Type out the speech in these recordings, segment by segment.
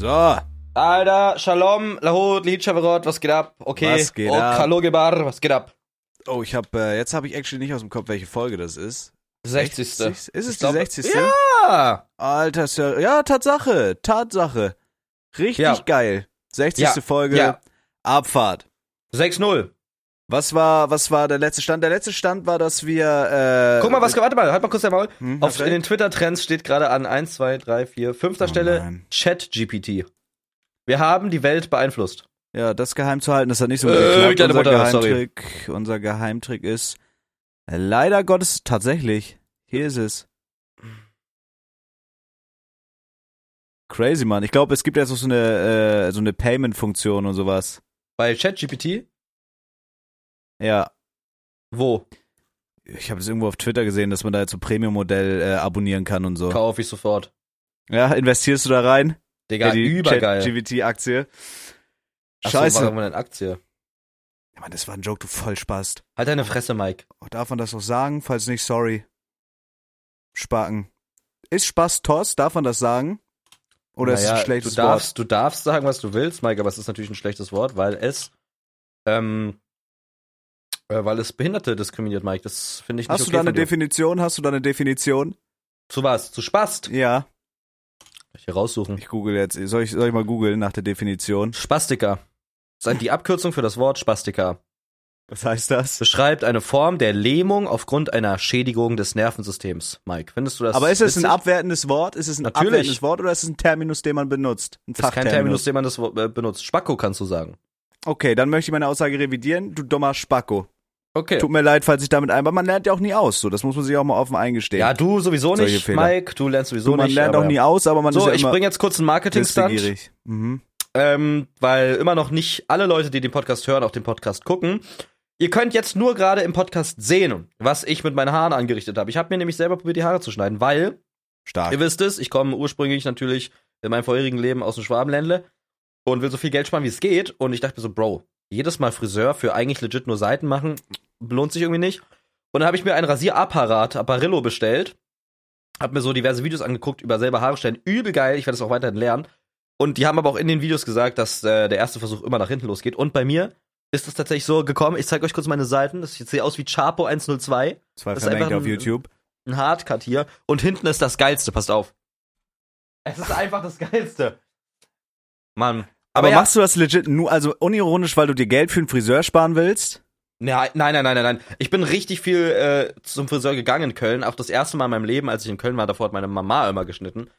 So. Alter, Shalom, Lahot, Lied, Shavarot, was geht ab? Okay. Was geht oh, ab? Hallo, Gebar, was geht ab? Oh, ich habe äh, jetzt habe ich actually nicht aus dem Kopf, welche Folge das ist. 60. 60? Ist es Ich die glaub- 60.? Ja! Alter, ist ja, ja, Tatsache, Tatsache. Richtig Ja. geil. 60. Ja, Folge, ja. Abfahrt. 6-0. Was war, was war der letzte Stand? Der letzte Stand war, dass wir, äh, Guck mal, was, warte mal, halt mal kurz der Maul. Hm, Auf, in den Twitter-Trends steht gerade an 1, 2, 3, 4, 5. Oh Stelle. Chat-GPT. Wir haben die Welt beeinflusst. Ja, das geheim zu halten, das hat nicht so gut Äh, geklappt. Unser Mutter, sorry. Geheimtrick, unser Geheimtrick ist, leider Gottes, tatsächlich, hier ist es. Crazy, Mann. Ich glaube, es gibt jetzt auch so eine, äh, so eine Payment-Funktion und sowas. Bei Chat-GPT? Ja. Wo? Ich habe das irgendwo auf Twitter gesehen, dass man da jetzt so Premium-Modell äh, abonnieren kann und so. Kauf ich sofort. Ja, investierst du da rein? Digga, Ja, die übergeil. GVT-Aktie. Ach so, Scheiße. warum eine Aktie? Ja, Mann, das war ein Joke, du Vollspast. Halt deine Fresse, Mike. Oh, darf man das noch sagen? Falls nicht, sorry. Spaken. Ist Spaß Toss? Darf man das sagen? Oder ist es Naja, ein schlechtes du darfst, Du darfst sagen, was du willst, Mike, aber es ist natürlich ein schlechtes Wort, weil es, ähm, äh, weil es Behinderte diskriminiert, Mike. Das finde ich nicht Hast du okay da eine. Definition? Hast du da eine Definition? Zu was? Zu Spast? Ja. Ich hier raussuchen. Ich google jetzt. Soll ich, soll ich mal googeln nach der Definition? Spastiker. Das ist die Abkürzung für das Wort Spastiker. Was heißt das? Beschreibt eine Form der Lähmung aufgrund einer Schädigung des Nervensystems. Mike, findest du das Aber ist es ein abwertendes Wort? Ist es ein Natürlich. abwertendes Wort oder ist es ein Terminus, den man benutzt? Ein Das ist kein Terminus, den man das äh, benutzt. Spacko kannst du sagen. Okay, dann möchte ich meine Aussage revidieren. Du dummer Spacko. Okay. Tut mir leid, falls ich damit ein, aber man lernt ja auch nie aus. So, das muss man sich auch mal offen eingestehen. Ja, du sowieso nicht, Fehler. Mike. Du lernst sowieso du, man nicht. lernt aber auch nie aus, aber man So, ist ja ich immer bringe jetzt kurz einen Marketing-Stunt. wissbegierig. Mhm. ähm, weil immer noch nicht alle Leute, die den Podcast hören, auch den Podcast gucken. Ihr könnt jetzt nur gerade im Podcast sehen, was ich mit meinen Haaren angerichtet habe. Ich habe mir nämlich selber probiert, die Haare zu schneiden, weil, Stark. ihr wisst es, ich komme ursprünglich natürlich in meinem vorherigen Leben aus dem Schwabenländle und will so viel Geld sparen, wie es geht. Und ich dachte mir so, Bro, jedes Mal Friseur für eigentlich legit nur Seiten machen, lohnt sich irgendwie nicht. Und dann habe ich mir ein Rasierapparat, Apparillo, bestellt. Hab mir so diverse Videos angeguckt über selber Haare stellen. Übel geil, ich werde das auch weiterhin lernen. Und die haben aber auch in den Videos gesagt, dass äh, der erste Versuch immer nach hinten losgeht. Und bei mir ist es tatsächlich so gekommen. Ich zeige euch kurz meine Seiten. Das sieht aus wie Chapo 102. Zwei das ist einfach auf ein- YouTube. Ein Hardcut hier. Und hinten ist das Geilste. Passt auf. Es ist einfach das Geilste. Mann. Aber, ja, machst du das legit nur, also unironisch, weil du dir Geld für einen Friseur sparen willst? Nein, nein, nein, nein, nein, nein. Ich bin richtig viel äh, zum Friseur gegangen in Köln. Auch das erste Mal in meinem Leben, als ich in Köln war, davor hat meine Mama immer geschnitten.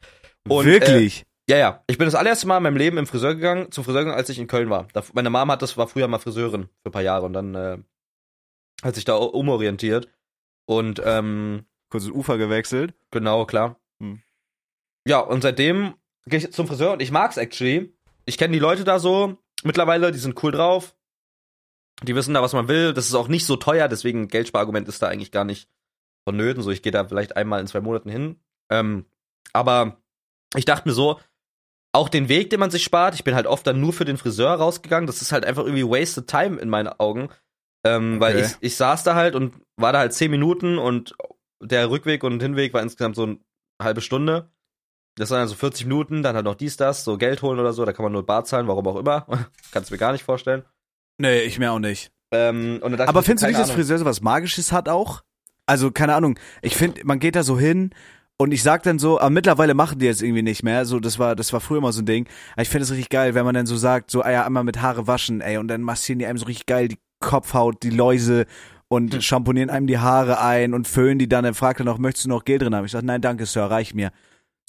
Und, Wirklich? Ja, ja. Ich bin das allererste Mal in meinem Leben im Friseur gegangen, zum Friseur gegangen, als ich in Köln war. Da, meine Mama hat das, war früher mal Friseurin für ein paar Jahre und dann äh, hat sich da umorientiert. Und ähm, Kurz das Ufer gewechselt. genau, klar. Hm. Ja, und seitdem gehe ich zum Friseur und ich mag's actually. Ich kenne die Leute da so mittlerweile, die sind cool drauf. Die wissen da, was man will. Das ist auch nicht so teuer, deswegen Geldsparargument ist da eigentlich gar nicht vonnöten. So, ich gehe da vielleicht einmal in zwei Monaten hin. Ähm, aber ich dachte mir so, auch den Weg, den man sich spart, ich bin halt oft dann nur für den Friseur rausgegangen. Das ist halt einfach irgendwie wasted time in meinen Augen. Ähm, Weil Okay. ich, ich saß da halt und war da halt zehn Minuten und der Rückweg und Hinweg war insgesamt so eine halbe Stunde. Das waren also 40 Minuten, dann halt noch dies, das, so Geld holen oder so, da kann man nur Bar zahlen, warum auch immer. Kannst du mir gar nicht vorstellen. Nee, ich mir auch nicht. Ähm, und dann dachte Aber ich, findest du nicht, dass Ahnung. Friseur so was Magisches hat auch? Also, keine Ahnung. Ich finde, man geht da so hin und ich sag dann so, aber mittlerweile machen die jetzt irgendwie nicht mehr. So, das war, das war früher mal so ein Ding. Aber ich finde es richtig geil, wenn man dann so sagt, so, ah ja, einmal mit Haare waschen, ey, und dann massieren die einem so richtig geil die Kopfhaut, die Läuse und Hm. schamponieren einem die Haare ein und föhnen die dann. Dann fragt er noch, möchtest du noch Gel drin haben? Ich sag, nein, danke, Sir, reicht mir.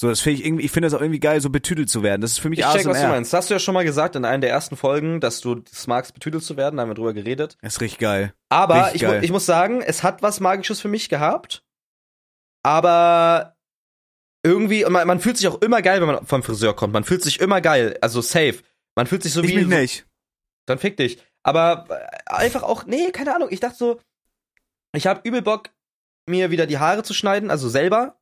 So, das finde ich irgendwie, ich finde das auch irgendwie geil, so betüdelt zu werden. Das ist für mich Ich check, was du meinst. Hast du ja schon mal gesagt in einer der ersten Folgen, dass du es magst, betüdelt zu werden, da haben wir drüber geredet. Das ist richtig geil. Aber Richtig ich, geil. ich muss sagen, es hat was Magisches für mich gehabt. Aber irgendwie, und man, man fühlt sich auch immer geil, wenn man vom Friseur kommt. Man fühlt sich immer geil, also safe. Man fühlt sich so Ich wie. mich so, nicht. Dann fick dich. Aber äh, einfach auch, nee, keine Ahnung. Ich dachte so, ich habe übel Bock, mir wieder die Haare zu schneiden, also selber.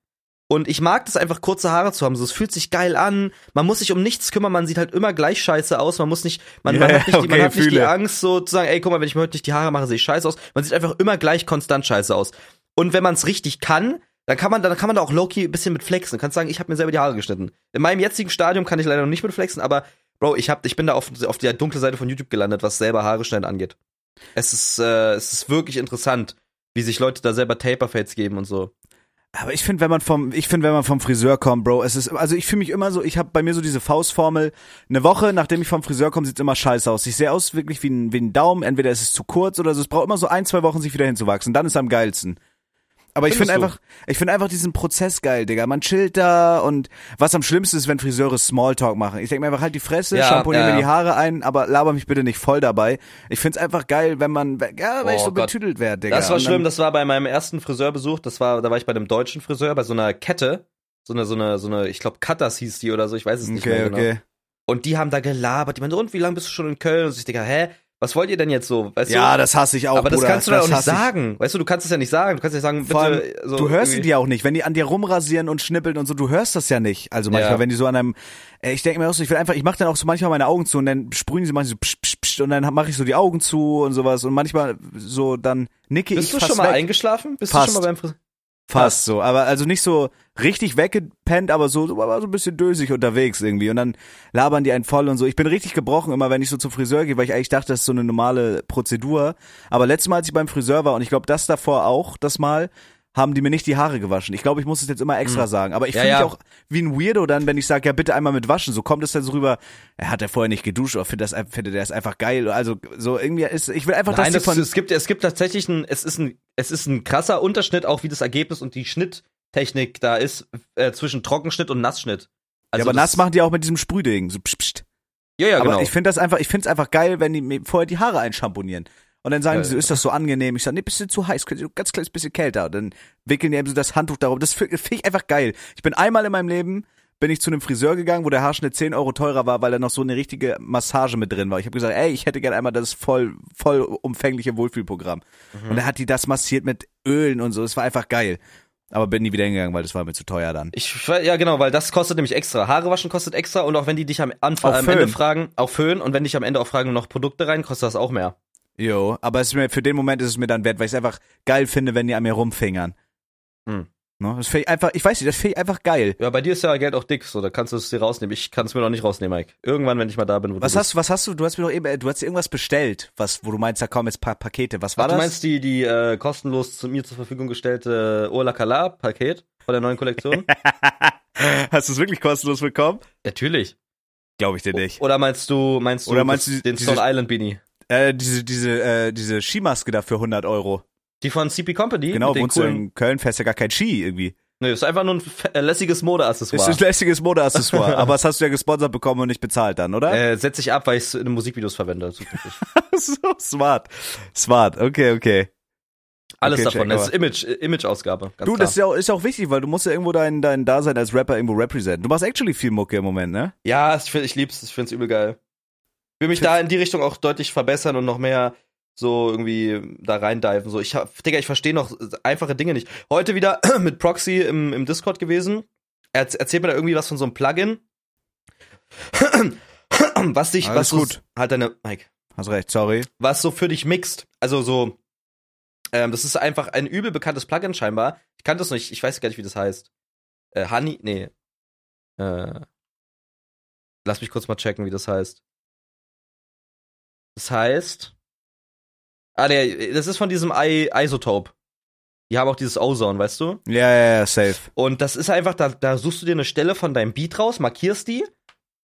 Und ich mag das einfach, kurze Haare zu haben. So, es fühlt sich geil an. Man muss sich um nichts kümmern. Man sieht halt immer gleich scheiße aus. Man muss nicht, man, man Ja, hat, nicht, die, man okay, hat nicht die. Angst, so zu sagen, ey, guck mal, wenn ich mir heute nicht die Haare mache, sehe ich scheiße aus. Man sieht einfach immer gleich konstant scheiße aus. Und wenn man es richtig kann, dann kann man, dann kann man da auch Loki ein bisschen mit flexen. Du kannst sagen, ich habe mir selber die Haare geschnitten. In meinem jetzigen Stadium kann ich leider noch nicht mit flexen, aber Bro, ich hab, ich bin da auf, auf der dunklen Seite von YouTube gelandet, was selber Haare schneiden angeht. Es ist, äh, es ist wirklich interessant, wie sich Leute da selber Taper-Fades geben und so. Aber ich finde, wenn man vom, ich finde, wenn man vom Friseur kommt, Bro, es ist, also ich fühle mich immer so, ich habe bei mir so diese Faustformel. Eine Woche, nachdem ich vom Friseur komme, sieht's immer scheiße aus. Ich sehe aus wirklich wie ein, wie ein Daumen. Entweder ist es zu kurz oder so. Es braucht immer so ein, zwei Wochen, sich wieder hinzuwachsen. Dann ist es am geilsten. Aber ich finde einfach, ich finde einfach diesen Prozess geil, Digga. Man chillt da und was am schlimmsten ist, wenn Friseure Smalltalk machen. Ich denke mir einfach halt die Fresse, Ja, schamponier ja, mir die Haare ein, aber laber mich bitte nicht voll dabei. Ich find's einfach geil, wenn man, ja, weil ich Oh so Gott. betüdelt werde, Digga. Das war schlimm, das war bei meinem ersten Friseurbesuch, das war, da war ich bei einem deutschen Friseur, bei so einer Kette. So eine, so eine, so eine, ich glaube, Cutters hieß die oder so, ich weiß es nicht Okay, mehr genau. okay. Und die haben da gelabert, die meinen, und wie lange bist du schon in Köln? Und ich denke, hä, was wollt ihr denn jetzt so? Weißt Ja, du? das hasse ich auch, aber das Bruder. kannst du dann auch nicht hasse ich. sagen. Weißt du, du kannst es ja nicht sagen. Du kannst ja sagen, bitte. So du hörst irgendwie- dir auch nicht, wenn die an dir rumrasieren und schnippeln und so, du hörst das ja nicht. Also manchmal, Ja. wenn die so an einem, äh, ich denke mir auch so, ich will einfach, ich mache dann auch so manchmal meine Augen zu und dann sprühen sie manchmal so psch, psch, psch, und dann mache ich so die Augen zu und sowas und manchmal so dann nicke Bist ich du fast schon mal weg. eingeschlafen? Bist Fast. du schon mal beim Friseur? Fast so, aber also nicht so richtig weggepennt, aber so, so, aber so ein bisschen dösig unterwegs irgendwie und dann labern die einen voll und so. Ich bin richtig gebrochen immer, wenn ich so zum Friseur gehe, weil ich eigentlich dachte, das ist so eine normale Prozedur. Aber letztes Mal, als ich beim Friseur war und ich glaube, das davor auch, das Mal, haben die mir nicht die Haare gewaschen. Ich glaube, ich muss es jetzt immer extra sagen. Aber ich. Ja, fühle mich ja. auch wie ein Weirdo dann, wenn ich sage, ja bitte einmal mit waschen. So kommt es dann so rüber, er hat ja vorher nicht geduscht oder findet, das, findet er es einfach geil. Also so irgendwie ist, ich will einfach, Nein, dass das, es gibt, es gibt tatsächlich ein, es ist ein, es ist ein krasser Unterschied, auch wie das Ergebnis und die Schnitttechnik da ist, äh, zwischen Trockenschnitt und Nassschnitt. Also ja, aber nass machen die auch mit diesem Sprühding. So pst, pst. Ja, ja, Aber genau. ich finde das einfach, ich finde es einfach geil, wenn die mir vorher die Haare einschamponieren. Und dann sagen die so, ist das so angenehm? Ich sage, nee, bisschen zu heiß, könnte ganz kleines bisschen kälter. Und dann wickeln die eben so das Handtuch darauf. Das finde find ich einfach geil. Ich bin einmal in meinem Leben, bin ich zu einem Friseur gegangen, wo der Haarschnitt 10 Euro teurer war, weil da noch so eine richtige Massage mit drin war. Ich habe gesagt, ey, ich hätte gerne einmal das voll, voll umfängliche Wohlfühlprogramm. Mhm. Und dann hat die das massiert mit Ölen und so. Das war einfach geil. Aber bin nie wieder hingegangen, weil das war mir zu teuer dann. Ich, ja, genau, weil das kostet nämlich extra. Haare waschen kostet extra und auch wenn die dich am, Anfang, am Ende fragen, auch Föhn und wenn dich am Ende auch fragen, noch Produkte rein, kostet das auch mehr. Jo, aber es ist mir, für den Moment ist es mir dann wert, weil ich es einfach geil finde, wenn die an mir rumfingern. Hm. Ne? Das finde ich einfach, ich weiß nicht, das finde ich einfach geil. Ja, bei dir ist ja Geld auch dick, so, da kannst du es dir rausnehmen. Ich kann es mir noch nicht rausnehmen, Mike. Irgendwann, wenn ich mal da bin, wo Was du hast, was hast du, du hast mir doch eben, äh, du hast dir irgendwas bestellt, was, wo du meinst, da kommen jetzt paar Pakete. Was bist. war Ach, das? du meinst die, die äh, kostenlos zu mir zur Verfügung gestellte Urla Kala Paket von der neuen Kollektion? hast du es wirklich kostenlos bekommen? Natürlich. Glaube ich dir nicht. Oder meinst du, meinst du, Oder meinst du den diese- Stone Island Beanie? Äh, diese, diese, äh, diese Skimaske da für 100 Euro. Die von CP Company? Genau, wohnst du coolen, in Köln, fährst ja gar kein Ski irgendwie. Nee, ist einfach nur ein äh, lässiges Ist Modeaccessoire. ein lästiges Modeaccessoire, aber das hast du ja gesponsert bekommen und nicht bezahlt dann, oder? Äh, setz ich ab, weil ich es in den Musikvideos verwende. so smart. Smart, okay, okay. Alles Okay, davon. check, Das ist Image, äh, Image-Ausgabe. Du, klar. das ist ja, auch, ist auch wichtig, weil du musst ja irgendwo dein, dein Dasein als Rapper irgendwo representen. Du machst actually viel Mucke im Moment, ne? Ja, ich, find, ich lieb's, ich find's übel geil. Will mich da in die Richtung auch deutlich verbessern und noch mehr so irgendwie da reindiven. So, ich hab, Digga, ich verstehe noch einfache Dinge nicht. Heute wieder mit Proxy im, im Discord gewesen. Er erz- erzählt mir da irgendwie was von so einem Plugin. was dich, Alles was gut. halt deine, Mike, Hast recht, sorry. was so für dich mixt. Also so, ähm, das ist einfach ein übel bekanntes Plugin scheinbar. Ich kannte es nicht, ich weiß gar nicht, wie das heißt. Äh, Honey, nee. Äh, lass mich kurz mal checken, wie das heißt. Das heißt. Ah, der, das ist von diesem I Isotope. Die haben auch dieses Ozone, weißt du? Ja, ja, ja, safe. Und das ist einfach, da, da suchst du dir eine Stelle von deinem Beat raus, markierst die,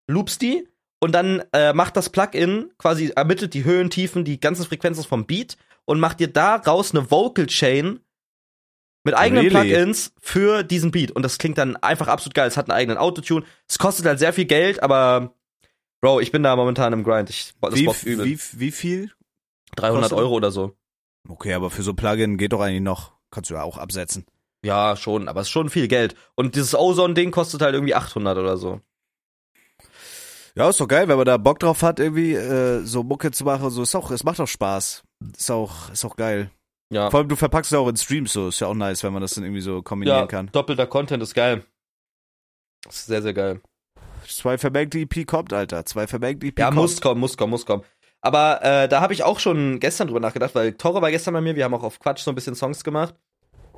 loopst die und dann äh, macht das Plugin quasi, ermittelt die Höhen, Tiefen, die ganzen Frequenzen vom Beat und macht dir daraus eine Vocal Chain mit eigenen Really? Plugins für diesen Beat. Und das klingt dann einfach absolut geil. Es hat einen eigenen Autotune. Es kostet halt sehr viel Geld, aber Bro, ich bin da momentan im Grind. Ich, das Wie, bockt übel. wie, wie viel? 300 kostet- Euro oder so. Okay, aber für so Plugin geht doch eigentlich noch. Kannst du ja auch absetzen. Ja, schon, aber es ist schon viel Geld. Und dieses Ozone-Ding kostet halt irgendwie 800 oder so. Ja, ist doch geil, wenn man da Bock drauf hat, irgendwie äh, so Mucke zu machen. So ist auch, es macht auch Spaß. Ist auch, ist auch geil. Ja. Vor allem, du verpackst es auch in Streams, so ist ja auch nice, wenn man das dann irgendwie so kombinieren ja, kann. doppelter Content ist geil. Ist sehr, sehr geil. Zwei verbankte EP kommt, Alter. Zwei verbankte EP Ja, kommt. muss kommen, muss kommen, muss kommen. Aber äh, da habe ich auch schon gestern drüber nachgedacht, weil Toro war gestern bei mir, wir haben auch auf Quatsch so ein bisschen Songs gemacht.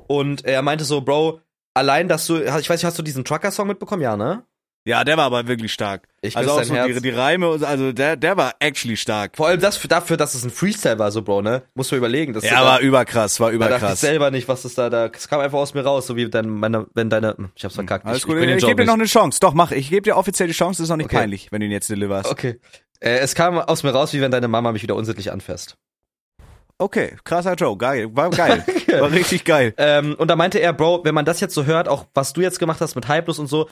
Und er meinte so, Bro, allein, dass du, ich weiß nicht, hast du diesen Trucker-Song mitbekommen? Ja, ne? Ja, der war aber wirklich stark. Ich also auch so die, die Reime, und so, also der, der war actually stark. Vor allem das für, dafür, dass es ein Freestyle war, so, Bro, ne? Muss man überlegen. Das Ja, war überkrass, war da dachte ich überkrass. selber nicht, was das da, da, es kam einfach aus mir raus, so wie dein, meine, wenn deine, ich hab's verkackt. Alles ich, gut, ich ich, ich gebe dir noch eine Chance. Doch, mach. Ich gebe dir offiziell die Chance, das ist auch nicht Okay. peinlich, wenn du ihn jetzt deliverst. Okay. Äh, es kam aus mir raus, wie wenn deine Mama mich wieder unsittlich anfasst. Okay, krasser Joe, geil, war geil. war richtig geil. Ähm, und da meinte er, Bro, wenn man das jetzt so hört, auch was du jetzt gemacht hast mit Hypelos und so,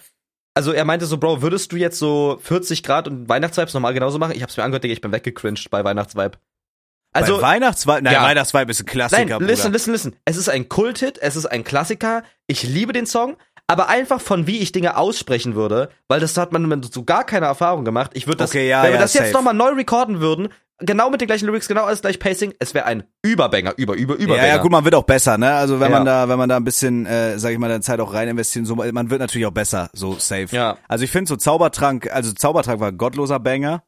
also er meinte so, Bro, würdest du jetzt so 40 Grad und Weihnachtsvibes nochmal genauso machen? Ich hab's mir angehört, Digga, ich bin weggecringed bei Weihnachtsvibe. Also, Bei Weihnachtsvibe, nein, Ja. Weihnachtsvibe ist ein Klassiker, nein, Bruder. listen, listen, listen. Es ist ein Kulthit, es ist ein Klassiker. Ich liebe den Song, aber einfach von wie ich Dinge aussprechen würde, weil das hat man so gar keine Erfahrung gemacht. Ich würde das, Okay, ja, wenn wir ja, das jetzt safe. nochmal neu recorden würden, genau mit den gleichen Lyrics, genau alles gleich Pacing, es wäre ein Überbanger, über, über, Überbanger. Ja, ja, gut, man wird auch besser, ne? Also wenn Ja. man da, wenn man da ein bisschen, äh, sag ich mal, dann Zeit auch rein investieren, so, man wird natürlich auch besser, so safe. Ja. Also ich finde so Zaubertrank, also Zaubertrank war ein gottloser Banger.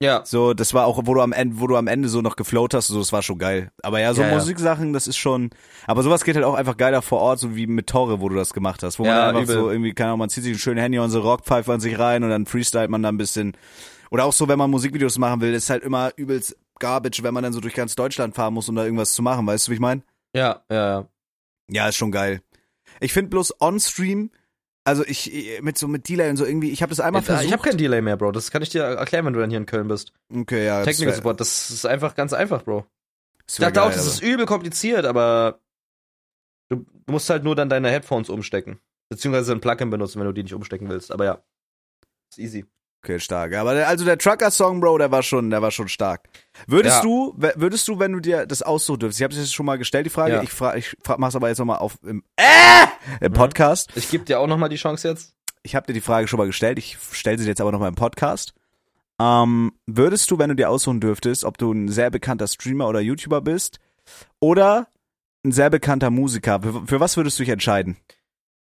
Ja. So, das war auch, wo du am Ende, wo du am Ende so noch geflowt hast, so, das war schon geil. Aber ja, so Ja. Musiksachen, das ist schon, aber sowas geht halt auch einfach geiler vor Ort, so wie mit Torre, wo du das gemacht hast, wo man einfach übel. so irgendwie, keine Ahnung, man zieht sich einen schönen Handy und so Rockpfeife an sich rein und dann freestylt man da ein bisschen. Oder auch so, wenn man Musikvideos machen will, ist halt immer übelst garbage, wenn man dann so durch ganz Deutschland fahren muss, um da irgendwas zu machen, weißt du, wie ich meine? Ja, ja, ja. Ja, ist schon geil. Ich finde bloß on-stream, also ich mit so mit Delay und so irgendwie, ich habe das einmal Ich, versucht. ich habe kein Delay mehr, Bro. Das kann ich dir erklären, wenn du dann hier in Köln bist. okay, ja, Technical Support, das ist einfach ganz einfach, Bro. Ich dachte auch, das ist übel kompliziert, aber du musst halt nur dann deine Headphones umstecken. Beziehungsweise ein Plugin benutzen, wenn du die nicht umstecken willst. Aber ja. Ist easy. Okay, stark. Aber der, also der Trucker-Song, Bro, der war schon, der war schon stark. Würdest Ja. du, würdest du, wenn du dir das aussuchen dürftest, ich habe das schon mal gestellt, die Frage, Ja. ich frage, ich frag, mach's aber jetzt nochmal auf im, äh, im Mhm. Podcast. Ich gebe dir auch nochmal die Chance jetzt. Ich habe dir die Frage schon mal gestellt, ich stelle sie jetzt aber nochmal im Podcast. Ähm, würdest du, wenn du dir aussuchen dürftest, ob du ein sehr bekannter Streamer oder YouTuber bist oder ein sehr bekannter Musiker, für, für was würdest du dich entscheiden?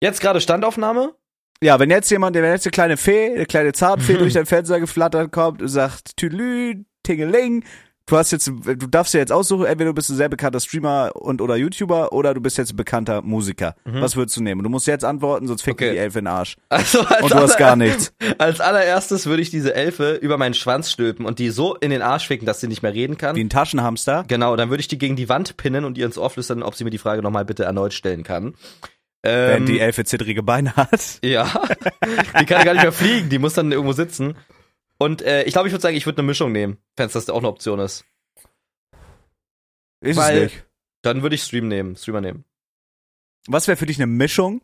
Jetzt gerade Standaufnahme. Ja, wenn jetzt jemand, wenn jetzt eine kleine Fee, eine kleine Zartfee durch dein Fenster geflattert kommt und sagt, Tüdelü, Tingeling, du hast jetzt, du darfst dir jetzt aussuchen, entweder du bist ein sehr bekannter Streamer und oder YouTuber oder du bist jetzt ein bekannter Musiker. Was würdest du nehmen? Du musst jetzt antworten, sonst fickt Okay. dir die Elfe in den Arsch. Also als Und du hast gar nichts. Als allererstes würde ich diese Elfe über meinen Schwanz stülpen und die so in den Arsch ficken, dass sie nicht mehr reden kann. Wie ein Taschenhamster. Genau, dann würde ich die gegen die Wand pinnen und ihr ins Ohr flüstern, ob sie mir die Frage nochmal bitte erneut stellen kann. Wenn Ähm, die Elfe zittrige Beine hat. Ja, die kann gar nicht mehr fliegen, die muss dann irgendwo sitzen. Und äh, ich glaube, ich würde sagen, ich würde eine Mischung nehmen, wenn das auch eine Option ist. Ist Weil- es nicht. Dann würde ich Stream nehmen, Streamer nehmen. Was wäre für dich eine Mischung?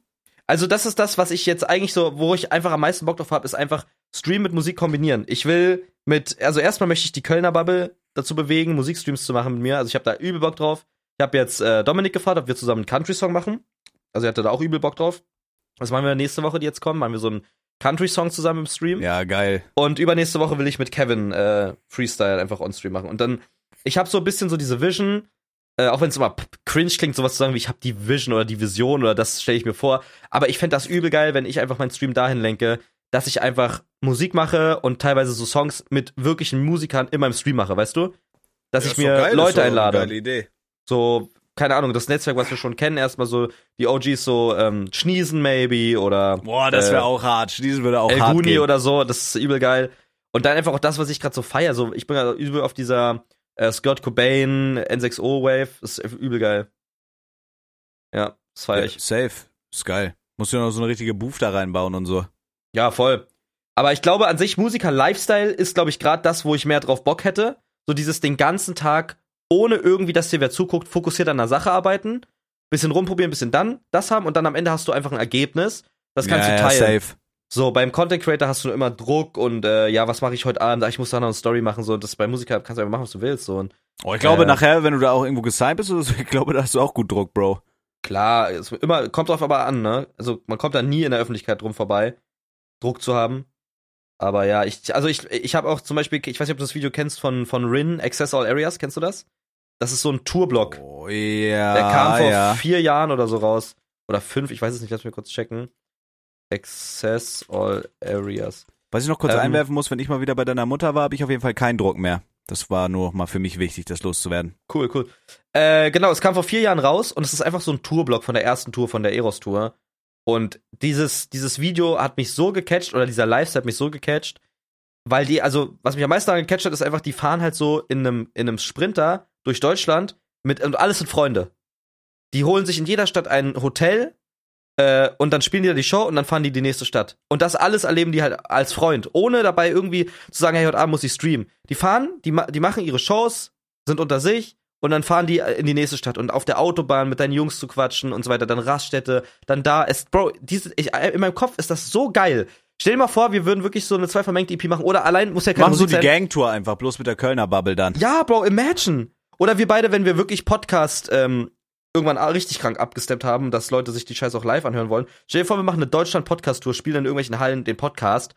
Also das ist das, was ich jetzt eigentlich so, wo ich einfach am meisten Bock drauf habe, ist einfach Stream mit Musik kombinieren. Ich will mit, also erstmal möchte ich die Kölner Bubble dazu bewegen, Musikstreams zu machen mit mir. Also ich habe da übel Bock drauf. Ich habe jetzt äh, Dominik gefragt, ob wir zusammen einen Country-Song machen. Also er hatte da auch übel Bock drauf. Das machen wir nächste Woche, die jetzt kommen. Machen wir so einen Country-Song zusammen im Stream. Ja, geil. Und übernächste Woche will ich mit Kevin äh, Freestyle einfach on-stream machen. Und dann, ich habe so ein bisschen so diese Vision, äh, auch wenn es immer cringe klingt, sowas zu sagen wie ich habe die Vision oder die Vision oder das stelle ich mir vor. Aber ich fände das übel geil, wenn ich einfach meinen Stream dahin lenke, dass ich einfach Musik mache und teilweise so Songs mit wirklichen Musikern in meinem Stream mache, weißt du? Dass ich mir Leute einlade. Idee. So, keine Ahnung, das Netzwerk, was wir schon kennen, erstmal so die OGs so ähm, Schniesen maybe oder Boah, das äh, wäre auch hart. Diesen würde auch El hart Guni gehen. oder so, das ist übel geil. Und dann einfach auch das, was ich gerade so feier. So, ich bin gerade übel auf dieser äh, Scott Cobain N6O Wave. Das ist übel geil. Ja, das feier Ja, ich. safe. Ist geil. Musst du noch so eine richtige Booth da reinbauen und so. Ja, voll. Aber ich glaube, an sich Musiker-Lifestyle ist, glaube ich, gerade das, wo ich mehr drauf Bock hätte. So dieses den ganzen Tag, ohne irgendwie, dass dir wer zuguckt, fokussiert an der Sache arbeiten. Bisschen rumprobieren, bisschen dann das haben und dann am Ende hast du einfach ein Ergebnis. Das kannst ja, du ja, teilen. safe. So, beim Content Creator hast du immer Druck und äh, ja, was mache ich heute Abend? Ah, Ich muss da noch eine Story machen. So, das bei Musiker kannst du einfach machen, was du willst. So. Und Oh, ich glaube, Äh. nachher, wenn du da auch irgendwo gesigned bist oder so, ich glaube, da hast du auch gut Druck, Bro. klar, es immer, kommt drauf aber an, ne? Also man kommt da nie in der Öffentlichkeit drum vorbei, Druck zu haben. Aber ja, ich, also ich, ich habe auch zum Beispiel, ich weiß nicht, ob du das Video kennst von, von Rin, Access All Areas, kennst du das? Das ist so ein Tourblock. Oh, ja. Der kam vor ja. vier Jahren oder so raus. Oder fünf, ich weiß es nicht, lass mich kurz checken. Access All Areas. Was ich noch kurz Ähm, einwerfen muss, wenn ich mal wieder bei deiner Mutter war, habe ich auf jeden Fall keinen Druck mehr. Das war nur mal für mich wichtig, das loszuwerden. Cool, cool. Äh, genau, es kam vor vier Jahren raus und es ist einfach so ein Tourblock von der ersten Tour, von der Eros-Tour. Und dieses, dieses Video hat mich so gecatcht, oder dieser Lifestyle hat mich so gecatcht, weil die, also, was mich am meisten daran gecatcht hat, ist einfach, die fahren halt so in einem, in einem Sprinter durch Deutschland mit, und alles sind Freunde. Die holen sich in jeder Stadt ein Hotel, äh, und dann spielen die da die Show und dann fahren die die nächste Stadt. Und das alles erleben die halt als Freund, ohne dabei irgendwie zu sagen, hey, heute Abend muss ich streamen. Die fahren, die, die machen ihre Shows, sind unter sich, und dann fahren die in die nächste Stadt und auf der Autobahn mit deinen Jungs zu quatschen und so weiter, dann Raststätte, dann da. Es, Bro, diese, ich, in meinem Kopf ist das so geil. Stell dir mal vor, wir würden wirklich so eine zwei vermengte EP machen oder allein muss ja keine Machen so die. Gangtour einfach, bloß mit der Kölner Bubble dann. Ja, Bro, imagine. Oder wir beide, wenn wir wirklich Podcast ähm, irgendwann richtig krank abgesteppt haben, dass Leute sich die Scheiße auch live anhören wollen. Stell dir vor, wir machen eine Deutschland-Podcast-Tour, spielen in irgendwelchen Hallen den Podcast.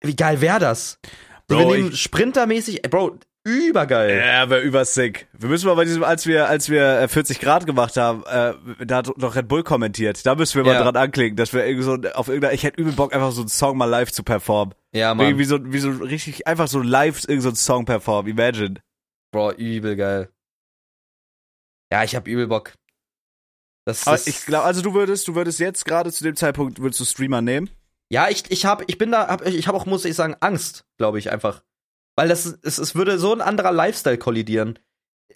Wie geil wäre das? So, Bro, wir nehmen Sprintermäßig, Bro, übergeil. Ja, wäre übersick. Wir müssen mal bei diesem, als wir, als wir äh, 40 Grad gemacht haben, äh, da hat doch Red Bull kommentiert. Da müssen wir mal Ja. dran anklicken, dass wir irgendwie so auf irgendeiner, ich hätte übel Bock, einfach so einen Song mal live zu performen. Ja, Mann. Irgendwie so, wie so richtig, einfach so live irgend so einen Song performen. Imagine. Bro, übel geil. Ja, ich hab übel Bock. Das, das, ich glaube, also du würdest, du würdest jetzt gerade zu dem Zeitpunkt, würdest du Streamer nehmen? ja, ich, ich hab, ich bin da, hab, ich hab auch, muss ich sagen, Angst, glaube ich einfach. Weil das, es, es würde so ein anderer Lifestyle kollidieren.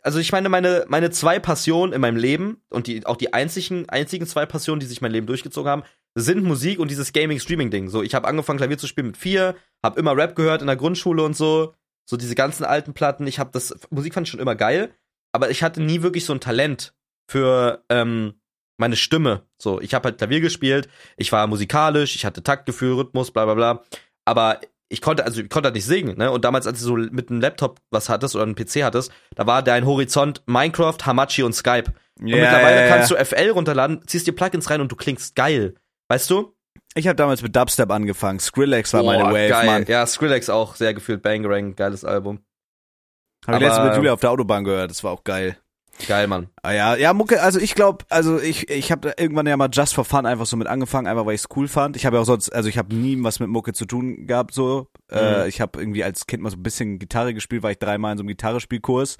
Also ich meine, meine, meine zwei Passionen in meinem Leben und die, auch die einzigen, einzigen zwei Passionen, die sich mein Leben durchgezogen haben, sind Musik und dieses Gaming-Streaming-Ding. So, ich habe angefangen, Klavier zu spielen mit vier, hab immer Rap gehört in der Grundschule und so. So diese ganzen alten Platten. Ich habe das, Musik fand ich schon immer geil, aber ich hatte nie wirklich so ein Talent für, ähm, meine Stimme. So, ich habe halt Klavier gespielt, ich war musikalisch, ich hatte Taktgefühl, Rhythmus, bla bla bla. Aber ich konnte, also ich konnte halt nicht singen, ne? Und damals, als du so mit einem Laptop was hattest oder einem PC hattest, da war dein Horizont Minecraft, Hamachi und Skype. Und mittlerweile kannst du FL runterladen, ziehst dir Plugins rein und du klingst geil. Weißt du? Ich habe damals mit Dubstep angefangen. Skrillex war meine Boah, Wave, geil. Mann. Ja, Skrillex auch sehr gefühlt. Bangerang, geiles Album. Hab ich letztens mit Julia auf der Autobahn gehört. Das war auch geil. Geil, Mann. Ah ja, ja, Mucke, also ich glaube, also ich ich habe irgendwann ja mal just for fun einfach so mit angefangen, einfach weil ich es cool fand. Ich habe ja auch sonst, also ich habe nie was mit Mucke zu tun gehabt so. Äh, ich habe irgendwie als Kind mal so ein bisschen Gitarre gespielt, war ich dreimal in so einem Gitarrespielkurs.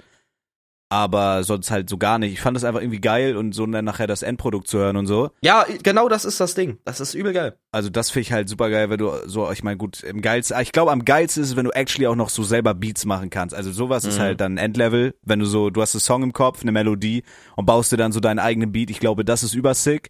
Aber sonst halt so gar nicht. Ich fand es einfach irgendwie geil und so dann nachher das Endprodukt zu hören und so. Ja, genau das ist das Ding. Das ist übel geil. Also das finde ich halt super geil, wenn du so, ich meine, gut, im geilsten, ich glaube am geilsten ist es, wenn du actually auch noch so selber Beats machen kannst. Also sowas ist Mhm. halt dann Endlevel, wenn du so, du hast einen Song im Kopf, eine Melodie und baust dir dann so deinen eigenen Beat. Ich glaube, das ist übersick.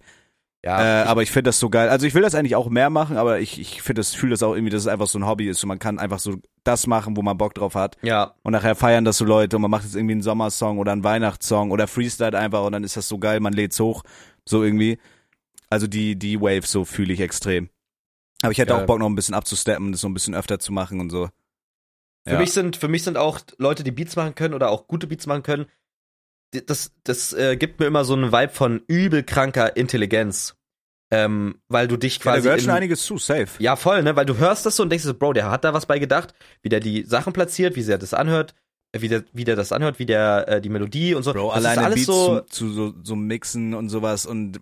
Ja, Äh, aber ich finde das so geil. Also ich will das eigentlich auch mehr machen, aber ich, ich finde das, fühle das auch irgendwie, dass es einfach so ein Hobby ist. Und man kann einfach so das machen, wo man Bock drauf hat. ja, Und nachher feiern das so Leute und man macht jetzt irgendwie einen Sommersong oder einen Weihnachtssong oder Freestyle einfach und dann ist das so geil, man lädt's hoch. So irgendwie. Also die, die Waves so fühle ich extrem. Aber ich hätte Geil. auch Bock noch ein bisschen abzusteppen, das so ein bisschen öfter zu machen und so. Für Ja. mich sind, für mich sind auch Leute, die Beats machen können oder auch gute Beats machen können, das, das äh, gibt mir immer so einen Vibe von übel kranker Intelligenz. Ähm, weil du dich Ja, da quasi. gehört schon einiges zu, safe. ja, voll, ne? Weil du hörst das so und denkst so, Bro, der hat da was bei gedacht, wie der die Sachen platziert, wie der das anhört, äh, wie der, wie der das anhört, wie der äh, die Melodie und so. Bro, das alleine Beats so. zu, zu so, so mixen und sowas und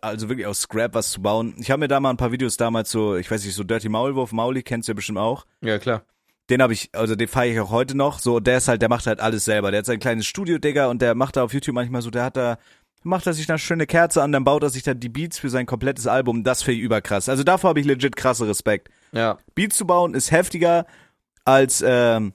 also wirklich aus Scrap was zu bauen. Ich habe mir da mal ein paar Videos damals so, ich weiß nicht, so Dirty Maulwurf, Mauli, kennst du ja bestimmt auch. Ja, klar. Den habe ich, also den feiere ich auch heute noch. So, der ist halt, der macht halt alles selber. Der hat sein kleines Studio, Digga, und der macht da auf YouTube manchmal so, der hat da, macht er sich eine schöne Kerze an, dann baut er sich da die Beats für sein komplettes Album. Das finde ich überkrass. Also davor habe ich legit krasse Respekt. Ja. Beats zu bauen ist heftiger als, ähm,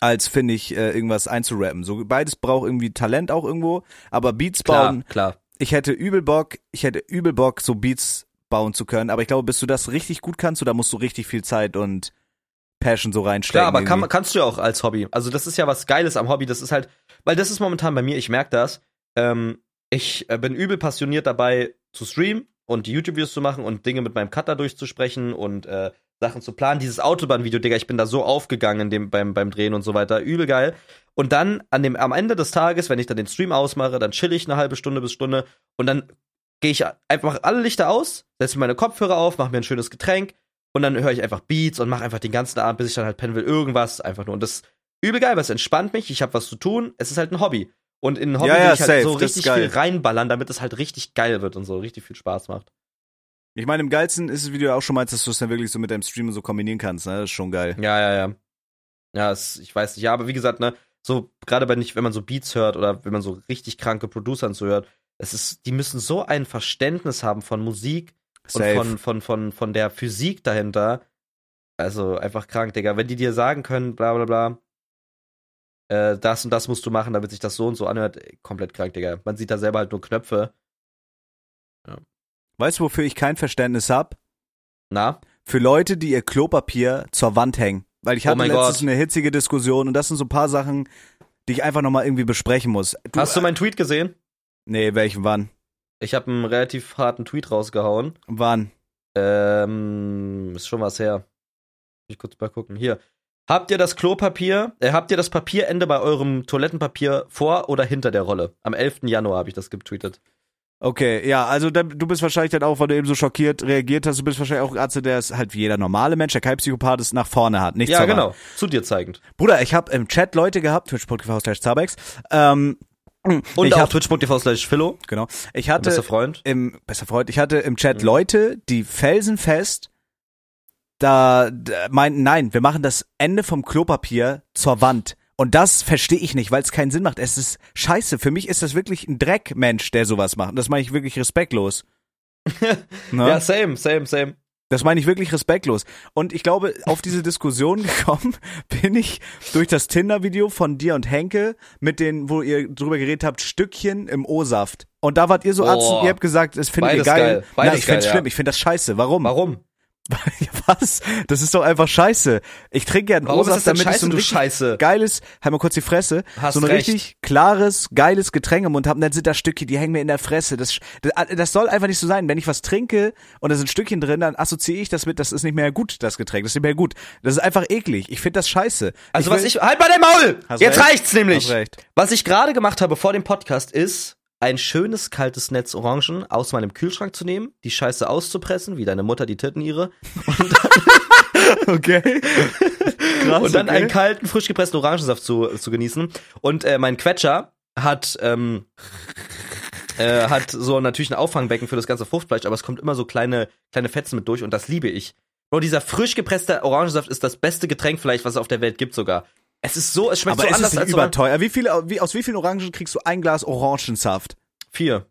als finde ich, äh, irgendwas einzurappen. So beides braucht irgendwie Talent auch irgendwo, aber Beats Klar, bauen, klar. ich hätte übel Bock, ich hätte übel Bock, so Beats bauen zu können, aber ich glaube, bis du das richtig gut kannst, da musst du richtig viel Zeit und Passion so reinstecken. Klar, aber kann, kannst du ja auch als Hobby. Also das ist ja was Geiles am Hobby. Das ist halt, weil das ist momentan bei mir, ich merke das. Ähm, ich äh, bin übel passioniert dabei zu streamen und YouTube-Videos zu machen und Dinge mit meinem Cutter durchzusprechen und äh, Sachen zu planen. Dieses Autobahn-Video, Digga, ich bin da so aufgegangen dem, beim, beim Drehen und so weiter. Übel geil. Und dann an dem, am Ende des Tages, wenn ich dann den Stream ausmache, dann chill ich eine halbe Stunde bis Stunde und dann gehe ich einfach alle Lichter aus, setze mir meine Kopfhörer auf, mache mir ein schönes Getränk und dann höre ich einfach Beats und mache einfach den ganzen Abend, bis ich dann halt pennen will, irgendwas einfach nur. Und das ist übel geil, weil es entspannt mich, ich habe was zu tun, es ist halt ein Hobby. Und in ein Hobby Ja, ja, will ich halt safe, so richtig viel reinballern, damit es halt richtig geil wird und so richtig viel Spaß macht. Ich meine, im geilsten ist es, wie du ja auch schon meinst, dass du es dann wirklich so mit deinem Stream so kombinieren kannst, ne? Das ist schon geil. Ja, ja, ja. Ja, es, ich weiß nicht, ja, aber wie gesagt, ne, so gerade bei nicht, wenn man so Beats hört oder wenn man so richtig kranke Producern zuhört, Es ist, die müssen so ein Verständnis haben von Musik Safe. und von, von, von, von der Physik dahinter. Also einfach krank, Digga. Wenn die dir sagen können, bla bla bla, äh, das und das musst du machen, damit sich das so und so anhört, ey, komplett krank, Digga. Man sieht da selber halt nur Knöpfe. Weißt du, wofür ich kein Verständnis hab? Na? Für Leute, die ihr Klopapier zur Wand hängen. Weil ich hatte Oh letztens Gott. eine hitzige Diskussion und das sind so ein paar Sachen, die ich einfach nochmal irgendwie besprechen muss. Du, Hast du meinen Tweet gesehen? Nee, welchen wann? Ich habe einen relativ harten Tweet rausgehauen. Wann? Ähm, ist schon was her. Ich kurz mal gucken. Hier. Habt ihr das Klopapier, äh, habt ihr das Papierende bei eurem Toilettenpapier vor oder hinter der Rolle? Am 11. Januar habe ich das getweetet. Okay, ja, also da, du bist wahrscheinlich dann auch, weil du eben so schockiert reagiert hast, du bist wahrscheinlich auch ein Arzt, der es halt wie jeder normale Mensch, der kein Psychopath ist, nach vorne hat, nicht Ja, genau. Zu dir zeigend. Bruder, ich habe im Chat Leute gehabt, twitch.tv slash ähm, Und ich auf twitch.tv slash Philo, genau, ich mein bester hatte Freund. im, besser Freund, ich hatte im Chat Mhm. Leute, die felsenfest da, da meinten, nein, wir machen das Ende vom Klopapier zur Wand. Und das verstehe ich nicht, weil es keinen Sinn macht. Es ist scheiße. Für mich ist das wirklich ein Dreckmensch, der sowas macht. Und das meine ich wirklich respektlos. ne? Ja, same, same, same. Das meine ich wirklich respektlos. Und ich glaube, auf diese Diskussion gekommen bin ich durch das Tinder-Video von dir und Henke mit den, wo ihr drüber geredet habt, Stückchen im O-Saft. Und da wart ihr so. Arzt, ihr habt gesagt, das findet ihr geil. geil. Nein, ich find's geil, schlimm, ja. ich find das scheiße. Warum? Warum? Was? Das ist doch einfach scheiße. Ich trinke ja einen Warum ist das O-Saft, denn damit ich scheiße, so ein richtig Scheiße? geiles, halt mal kurz die Fresse, Hast so ein recht. richtig klares, geiles Getränk im Mund hab, und dann sind da Stückchen, die hängen mir in der Fresse. Das, das, das soll einfach nicht so sein. Wenn ich was trinke und da sind Stückchen drin, dann assoziiere ich das mit, das ist nicht mehr gut, das Getränk, das ist nicht mehr gut. Das ist einfach eklig. Ich finde das scheiße. Also will- was ich, halt mal dein Maul! Jetzt recht. reicht's nämlich. Was ich gerade gemacht habe vor dem Podcast ist, ein schönes kaltes Netz Orangen aus meinem Kühlschrank zu nehmen, die Scheiße auszupressen, wie deine Mutter die Titten ihre, Okay. Krass, und dann okay. einen kalten, frisch gepressten Orangensaft zu, zu genießen. Und äh, mein Quetscher hat, ähm, äh, hat so natürlich ein Auffangbecken für das ganze Fruchtfleisch, aber es kommt immer so kleine, kleine Fetzen mit durch und das liebe ich. Bro, dieser frisch gepresste Orangensaft ist das beste Getränk vielleicht, was es auf der Welt gibt sogar. Es ist so, es schmeckt Aber so ist anders es nicht als überteuer? Wie viele, wie, aus wie vielen Orangen kriegst du ein Glas Orangensaft? Vier.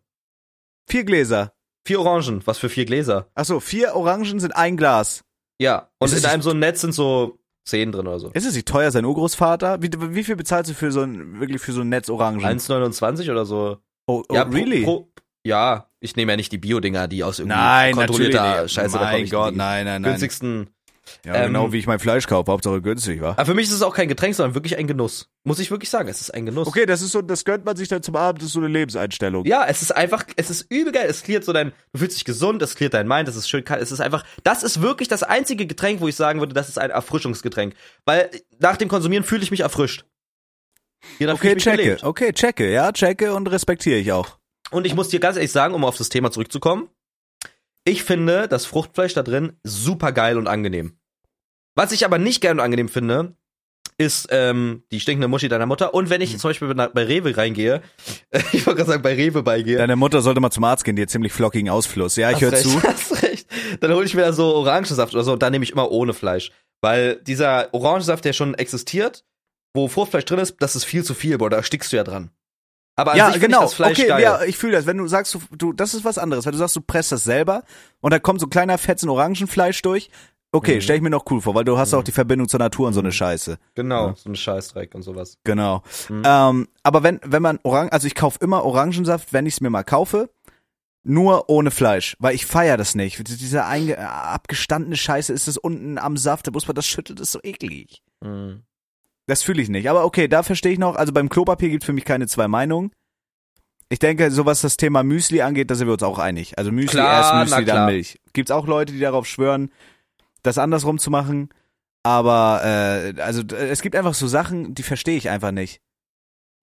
Vier Gläser. Vier Orangen. Was für vier Gläser? Ach so, vier Orangen sind ein Glas. Ja. Und Ist in einem so ein Netz sind so zehn drin oder so. Ist es nicht teuer, sein Urgroßvater? Wie, wie viel bezahlst du für so ein, wirklich für so ein Netz Orangen? 1,29 oder so. Oh, oh ja, pro- really? Pro, ja, ich nehme ja nicht die Bio-Dinger, die aus irgendwie nein, kontrollierter. Scheiße Mein Gott, nein, nein, nein. günstigsten. Ja, ähm, genau wie ich mein Fleisch kaufe, Hauptsache günstig, war. Aber für mich ist es auch kein Getränk, sondern wirklich ein Genuss. Muss ich wirklich sagen, es ist ein Genuss. Okay, das ist so, das gönnt man sich dann zum Abend, das ist so eine Lebenseinstellung. Ja, es ist einfach, es ist übel geil. Es klärt so dein, du fühlst dich gesund, es klärt dein Mind, es ist schön kalt. Es ist einfach, das ist wirklich das einzige Getränk, wo ich sagen würde, das ist ein Erfrischungsgetränk. Weil nach dem Konsumieren fühle ich mich erfrischt. Jeder Okay, checke. Okay, checke, ja, checke und respektiere ich auch. Und ich muss dir ganz ehrlich sagen, um auf das Thema zurückzukommen, ich finde das Fruchtfleisch da drin super geil und angenehm. Was ich aber nicht geil und angenehm finde, ist ähm, die stinkende Muschi deiner Mutter. Und wenn ich Mhm. zum Beispiel bei Rewe reingehe, ich wollte gerade sagen, bei Rewe beigehe. Deine Mutter sollte mal zum Arzt gehen, die hat ziemlich flockigen Ausfluss. Ja, ich höre zu. Hast recht. Dann hole ich mir da so Orangensaft oder so und dann nehme ich immer ohne Fleisch. Weil dieser Orangensaft, der schon existiert, wo Fruchtfleisch drin ist, das ist viel zu viel, boah, da stickst du ja dran. Aber Ja, genau. ich das Fleisch okay, geil. ja, ich fühle das. Wenn du sagst, du, du, das ist was anderes. Wenn du sagst, du presst das selber und da kommt so ein kleiner Fetzen Orangenfleisch durch. Okay, Mhm. stell ich mir noch cool vor, weil du hast auch die Verbindung zur Natur und so eine Scheiße. Genau, Ja. so ein Scheißdreck und sowas. Genau. Mhm. Ähm, aber wenn, wenn man Orang, also ich kaufe immer Orangensaft, wenn ich es mir mal kaufe, nur ohne Fleisch, weil ich feier das nicht. Diese einge, abgestandene Scheiße ist es unten am Saft, da muss man das schütteln, das ist so eklig. Mhm. Das fühle ich nicht. Aber okay, da verstehe ich noch. Also beim Klopapier gibt für mich keine zwei Meinungen. Ich denke, so was das Thema Müsli angeht, da sind wir uns auch einig. Also Müsli Klar, erst Müsli, dann Milch. Gibt's auch Leute, die darauf schwören, das andersrum zu machen. Aber äh, also es gibt einfach so Sachen, die verstehe ich einfach nicht.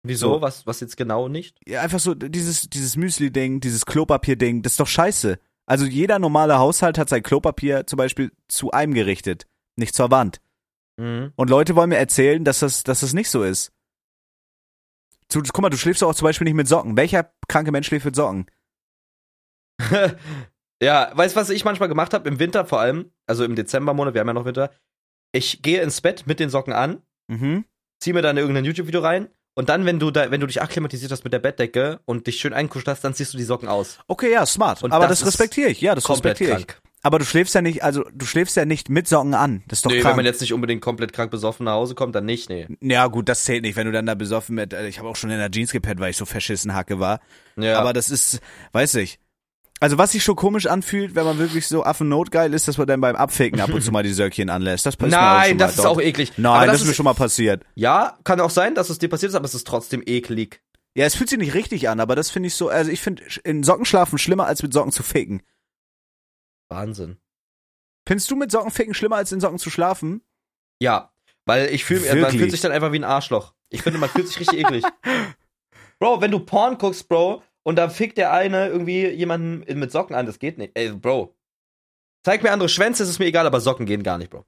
Wieso? So. Was, was jetzt genau nicht? Ja, einfach so dieses dieses Müsli-Ding, dieses Klopapier-Ding, das ist doch scheiße. Also jeder normale Haushalt hat sein Klopapier zum Beispiel zu einem gerichtet, nicht zur Wand. Mhm. Und Leute wollen mir erzählen, dass das, dass das nicht so ist. Du, guck mal, du schläfst doch auch zum Beispiel nicht mit Socken. Welcher kranke Mensch schläft mit Socken? ja, weißt du, was ich manchmal gemacht habe? Im Winter vor allem, also im Dezembermonat, wir haben ja noch Winter. Ich gehe ins Bett mit den Socken an, Mhm. ziehe mir dann irgendein YouTube-Video rein und dann, wenn du da, wenn du dich akklimatisiert hast mit der Bettdecke und dich schön einkuscht hast, dann ziehst du die Socken aus. Okay, ja, smart. Und aber das das, respektiere ich. Ja, das respektiere ich. krank. Aber du schläfst ja nicht, also du schläfst ja nicht mit Socken an. Das ist doch Nee, wenn krank. man jetzt nicht unbedingt komplett krank besoffen nach Hause kommt, dann nicht, nee. ja, gut, das zählt nicht, wenn du dann da besoffen mit, äh, ich habe auch schon in der Jeans gepennt, weil ich so verschissen Hacke war. Ja. Aber das ist, weiß ich. Also was sich schon komisch anfühlt, wenn man wirklich so affennotgeil ist, dass man dann beim Abficken ab und zu mal die Söckchen anlässt. Das passiert mir auch Nein, schon das mal. ist auch eklig. Nein, Aber das, ist mir schon mal passiert. Ja, kann auch sein, dass es dir passiert ist, aber es ist trotzdem eklig. Ja, es fühlt sich nicht richtig an, aber das finde ich so, also ich finde in Socken schlafen schlimmer als mit Socken zu ficken. Wahnsinn. Findest du mit Socken ficken schlimmer als in Socken zu schlafen? Ja, weil ich fühle, man fühlt sich dann einfach wie ein Arschloch. Ich finde, man fühlt sich richtig eklig. Bro, wenn du Porn guckst, Bro, und da fickt der eine irgendwie jemanden mit Socken an, das geht nicht. Ey, Bro. Zeig mir andere Schwänze, ist es mir egal, aber Socken gehen gar nicht, Bro.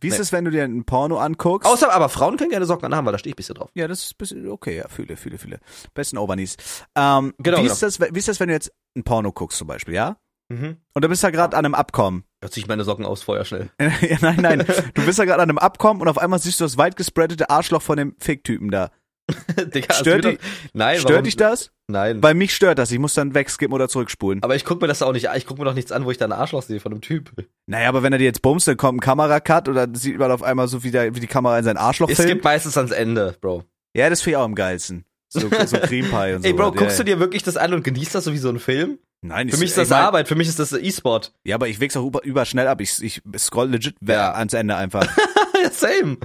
Wie ist Nee. es, wenn du dir ein Porno anguckst? Außer, aber Frauen können gerne Socken anhaben, weil da stehe ich ein bisschen drauf. ja, das ist ein bisschen, okay, ja, fühle, fühle, fühle. Besten Obernies. Ähm, Genau, wie, genau. Ist das, wie ist das, wenn du jetzt ein Porno guckst zum Beispiel, ja? Mhm. Und du bist da gerade an einem Abkommen. Hört sich meine Socken aus, Feuer schnell. ja, nein, nein. Du bist da gerade an einem Abkommen und auf einmal siehst du das weit gespreadete Arschloch von dem Ficktypen da. Digga, Stört dich- Nein, Stört warum? dich das? Nein. Bei mich stört das. Ich muss dann wegskippen oder zurückspulen. aber ich guck mir das auch nicht an. Ich guck mir doch nichts an, wo ich da ein Arschloch sehe von einem Typ. Naja, aber wenn er dir jetzt bumst, dann kommt ein Kameracut oder sieht man auf einmal so, wie, der, wie die Kamera in sein Arschloch Es filmt. gibt meistens ans Ende, Bro. Ja, das finde ich auch am geilsten. So, so Cream Pie und so. Ey, Bro, ja, guckst ja. du dir wirklich das an und genießt das so wie so ein Film? Nein, Für ich- mich ist das mein- Arbeit, für mich ist das E-Sport. Ja, aber ich wichs auch über, überschnell ab. Ich, ich scroll legit Ja. ans Ende einfach. same.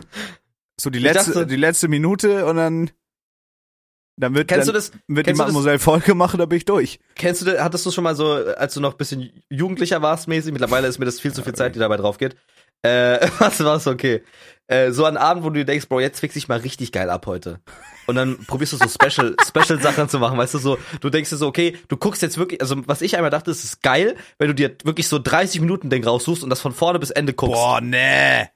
So die Ich letzte, dachte- die letzte Minute und dann, dann wird, Kennst dann du das? wird die Mademoiselle voll gemacht und dann bin ich durch. Kennst du, das- hattest du schon mal so, als du noch ein bisschen jugendlicher warst, mäßig? Mittlerweile ist mir das viel zu viel Zeit, die dabei drauf geht. Äh, was war's okay? Äh, so ein Abend, wo du dir denkst, Bro, jetzt fix ich mal richtig geil ab heute. Und dann probierst du so Special, Special Sachen zu machen, weißt du so, du denkst dir so, okay, du guckst jetzt wirklich, also was ich einmal dachte, es ist geil, wenn du dir wirklich so 30 Minuten Ding raussuchst und das von vorne bis Ende guckst. Boah, nee.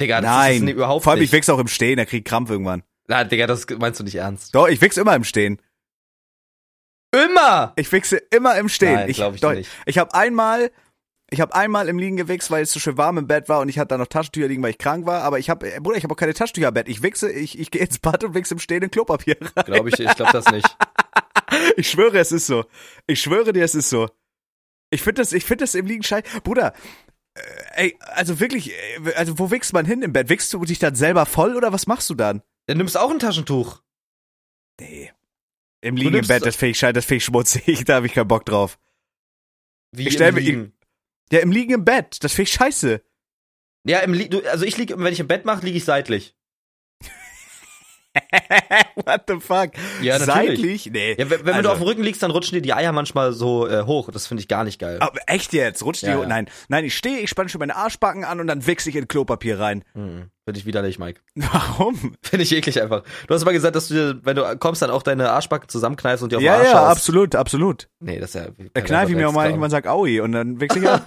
Digga, das Nein. ist es überhaupt Vor allem, nicht. ich wichs auch im Stehen, da krieg Krampf irgendwann. Na, Digga, das meinst du nicht ernst. Doch, ich wichs immer im Stehen. Immer! Ich wichse immer im Stehen. Nein, ich glaub ich doch, nicht. Ich habe einmal, ich habe einmal im Liegen gewichst, weil es so schön warm im Bett war und ich hatte da noch Taschentücher liegen, weil ich krank war. Aber ich habe, Bruder, ich habe auch keine Taschentücher im Bett. Ich wichse, ich, ich gehe ins Bad und wichse im Stehen in Klopapier rein. Glaube ich, ich glaube das nicht. Ich schwöre, es ist so. Ich schwöre dir, es ist so. Ich finde das, ich finde das im Liegen scheiße. Bruder, äh, ey, also wirklich, äh, also wo wichst man hin im Bett? Wichst du dich dann selber voll oder was machst du dann? Dann nimmst auch ein Taschentuch. Nee. Im Liegen im Bett, das finde ich scheiße, das finde ich schmutzig, da habe ich keinen Bock drauf. Wie Ich stell mir-. Ja, im Liegen im Bett, das finde ich scheiße. Ja, im Li du, also ich liege, wenn ich im Bett mache, liege ich seitlich. What the fuck? Ja, natürlich. Seitlich? Nee. Ja, wenn, wenn Also- du auf dem Rücken liegst, dann rutschen dir die Eier manchmal so äh, hoch. Das finde ich gar nicht geil. Aber echt jetzt? Rutscht die Ja, hoch? ja. Nein. Nein, ich stehe, ich spanne schon meine Arschbacken an und dann wichse ich in Klopapier rein. Mhm. Finde ich widerlich, Mike. Warum? Finde ich eklig einfach. Du hast mal gesagt, dass du dir, wenn du kommst, dann auch deine Arschbacken zusammenkneifst und die auf Ja, Arsch ja, haust. absolut, absolut. Nee, das ist ja. Da kneife ich mir auch mal, man sagt Aui und dann wichse ich an.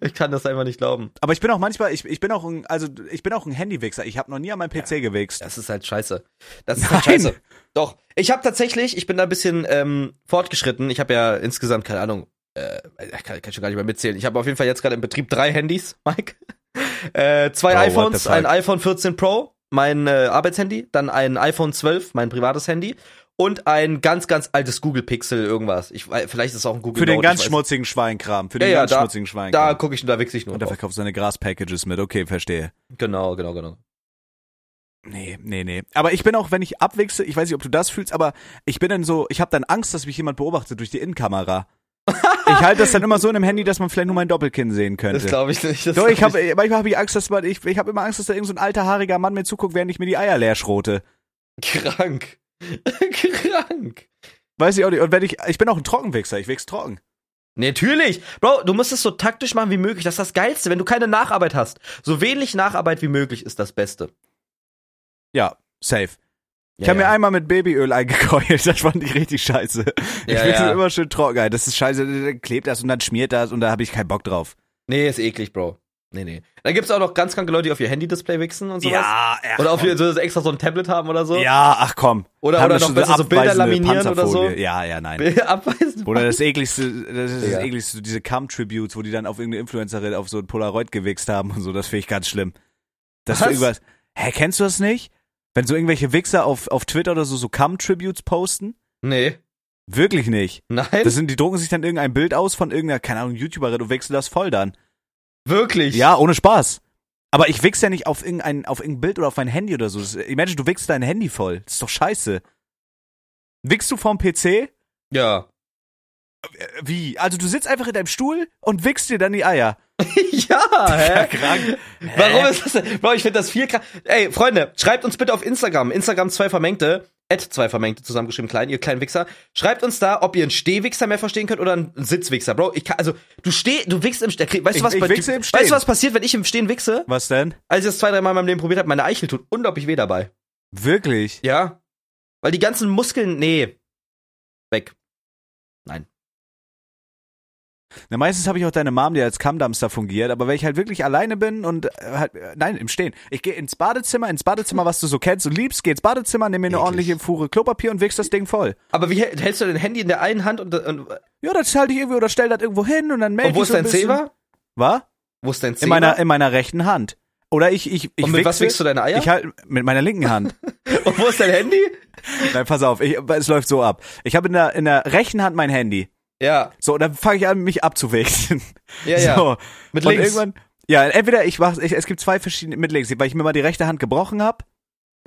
ich kann das einfach nicht glauben. Aber ich bin auch manchmal, ich, ich bin auch ein, also ich bin auch ein Handywichser. Ich habe noch nie an meinem PC gewichst. Das ist halt scheiße. Das ist halt Nein. scheiße. Doch. Ich habe tatsächlich, ich bin da ein bisschen ähm, fortgeschritten. Ich habe ja insgesamt, keine Ahnung, äh, kann, kann schon gar nicht mehr mitzählen. Ich habe auf jeden Fall jetzt gerade im Betrieb drei Handys, Mike. Äh, zwei the iPhones, ein iPhone 14 Pro, mein äh, Arbeitshandy, dann ein iPhone 12, mein privates Handy und ein ganz, ganz altes Google Pixel irgendwas. Ich, weiß- vielleicht ist es auch ein Google Für den Note, ganz ich weiß- schmutzigen Schweinkram. Für den ja, ganz da- schmutzigen Da Schweinkram. gucke ich, da wichse ich nur und er drauf. verkauft seine Gras-Packages mit. Okay, verstehe. Genau, genau, genau. Nee, nee, nee. Aber ich bin auch, wenn ich abwichse, ich weiß nicht, ob du das fühlst, aber ich bin dann so, ich habe dann Angst, dass mich jemand beobachtet durch die Innenkamera. Ich halte das dann immer so in einem Handy, dass man vielleicht nur mein Doppelkinn sehen könnte. Das glaube ich nicht. Doch, ich habe, manchmal habe ich Angst, dass man, ich, ich habe immer Angst, dass da irgend so ein alter haariger Mann mir zuguckt, während ich mir die Eier leer schrote. Krank. Krank. Weiß ich auch nicht. Und wenn ich, ich bin auch ein Trockenwichser, ich wichs trocken. Natürlich. Bro, du musst es so taktisch machen wie möglich. Das ist das Geilste, wenn du keine Nacharbeit hast. So wenig Nacharbeit wie möglich ist das Beste. Ja, safe. Ich Ja, habe mir ja. einmal mit Babyöl eingekeult, das fand ich richtig scheiße. ich Ja, ja. immer schön trocken. Das ist scheiße, dann klebt das und dann schmiert das und da habe ich keinen Bock drauf. Nee, ist eklig, Bro. Nee, nee. Dann gibt's auch noch ganz kranke Leute, die auf ihr Handy-Display wichsen und sowas. ja, Oder auf ihr so extra so ein Tablet haben oder so. Ja, ach komm. Oder- oder noch besser so Bilder laminieren oder so? Ja, ja, nein. Abweisen. Oder das ekligste, das ist Ja. das ekligste, diese Cam-Tributes, wo die dann auf irgendeine Influencerin auf so ein Polaroid gewichst haben und so, das finde ich ganz schlimm. Das Was? irgendwas. Hä, kennst du das nicht? Wenn so irgendwelche Wichser auf, auf Twitter oder so so Cum-Tributes posten? Nee. Wirklich nicht. Nein? Das sind, die drucken sich dann irgendein Bild aus von irgendeiner, keine Ahnung, YouTuberin und wechseln das voll dann. Wirklich? Ja, ohne Spaß. Aber ich wichse ja nicht auf irgendein, auf irgendein Bild oder auf mein Handy oder so. Das, imagine, du wichst dein Handy voll. Das ist doch scheiße. Wichst du vorm PC? Ja. Äh, Wie? Also du sitzt einfach in deinem Stuhl und wichst dir dann die Eier. ja, hä? krank. Warum ist das denn? Bro, ich finde das viel krass. Ey, Freunde, schreibt uns bitte auf Instagram. Instagram zwei Vermengte. At zwei Vermengte zusammengeschrieben klein, ihr kleinen Wichser. Schreibt uns da, ob ihr einen Stehwichser mehr verstehen könnt oder einen Sitzwichser. Bro, ich kann, also, du steh, du wichst im Stehen. Weißt Ich- du, was, ich bei- wichse im Stehen. weißt du, was passiert, wenn ich im Stehen wichse? Was denn? Als ich das zwei, drei Mal in meinem Leben probiert habe, meine Eichel tut unglaublich weh dabei. Wirklich? Ja. Weil die ganzen Muskeln, nee. Weg. Nein. Na, meistens habe ich auch deine Mom, die als Kammdumpster fungiert, aber wenn ich halt wirklich alleine bin und äh, halt, äh, nein, im Stehen. Ich gehe ins Badezimmer, ins Badezimmer, was du so kennst und liebst, geh ins Badezimmer, nimm mir eine Eklig. ordentliche Fuhre Klopapier und wichst das Ding voll. Aber wie hält- hältst du dein Handy in der einen Hand und, und, Ja, das halte ich irgendwie oder stell das irgendwo hin und dann melde und wo ich ist so dein. Zewa? Was? Wo ist dein Zewa? In meiner, in meiner rechten Hand. Oder ich, ich, ich und mit was wichse- wichst du deine Eier? Ich halt mit meiner linken Hand. und wo ist dein Handy? Nein, pass auf, ich, es läuft so ab. Ich habe in der, in der rechten Hand mein Handy. Ja. So, und dann fange ich an, mich abzuwichsen. Ja, ja. So. Mit und links. irgendwann, ja, entweder ich mach, ich, es gibt zwei verschiedene mit links, weil ich mir mal die rechte Hand gebrochen habe.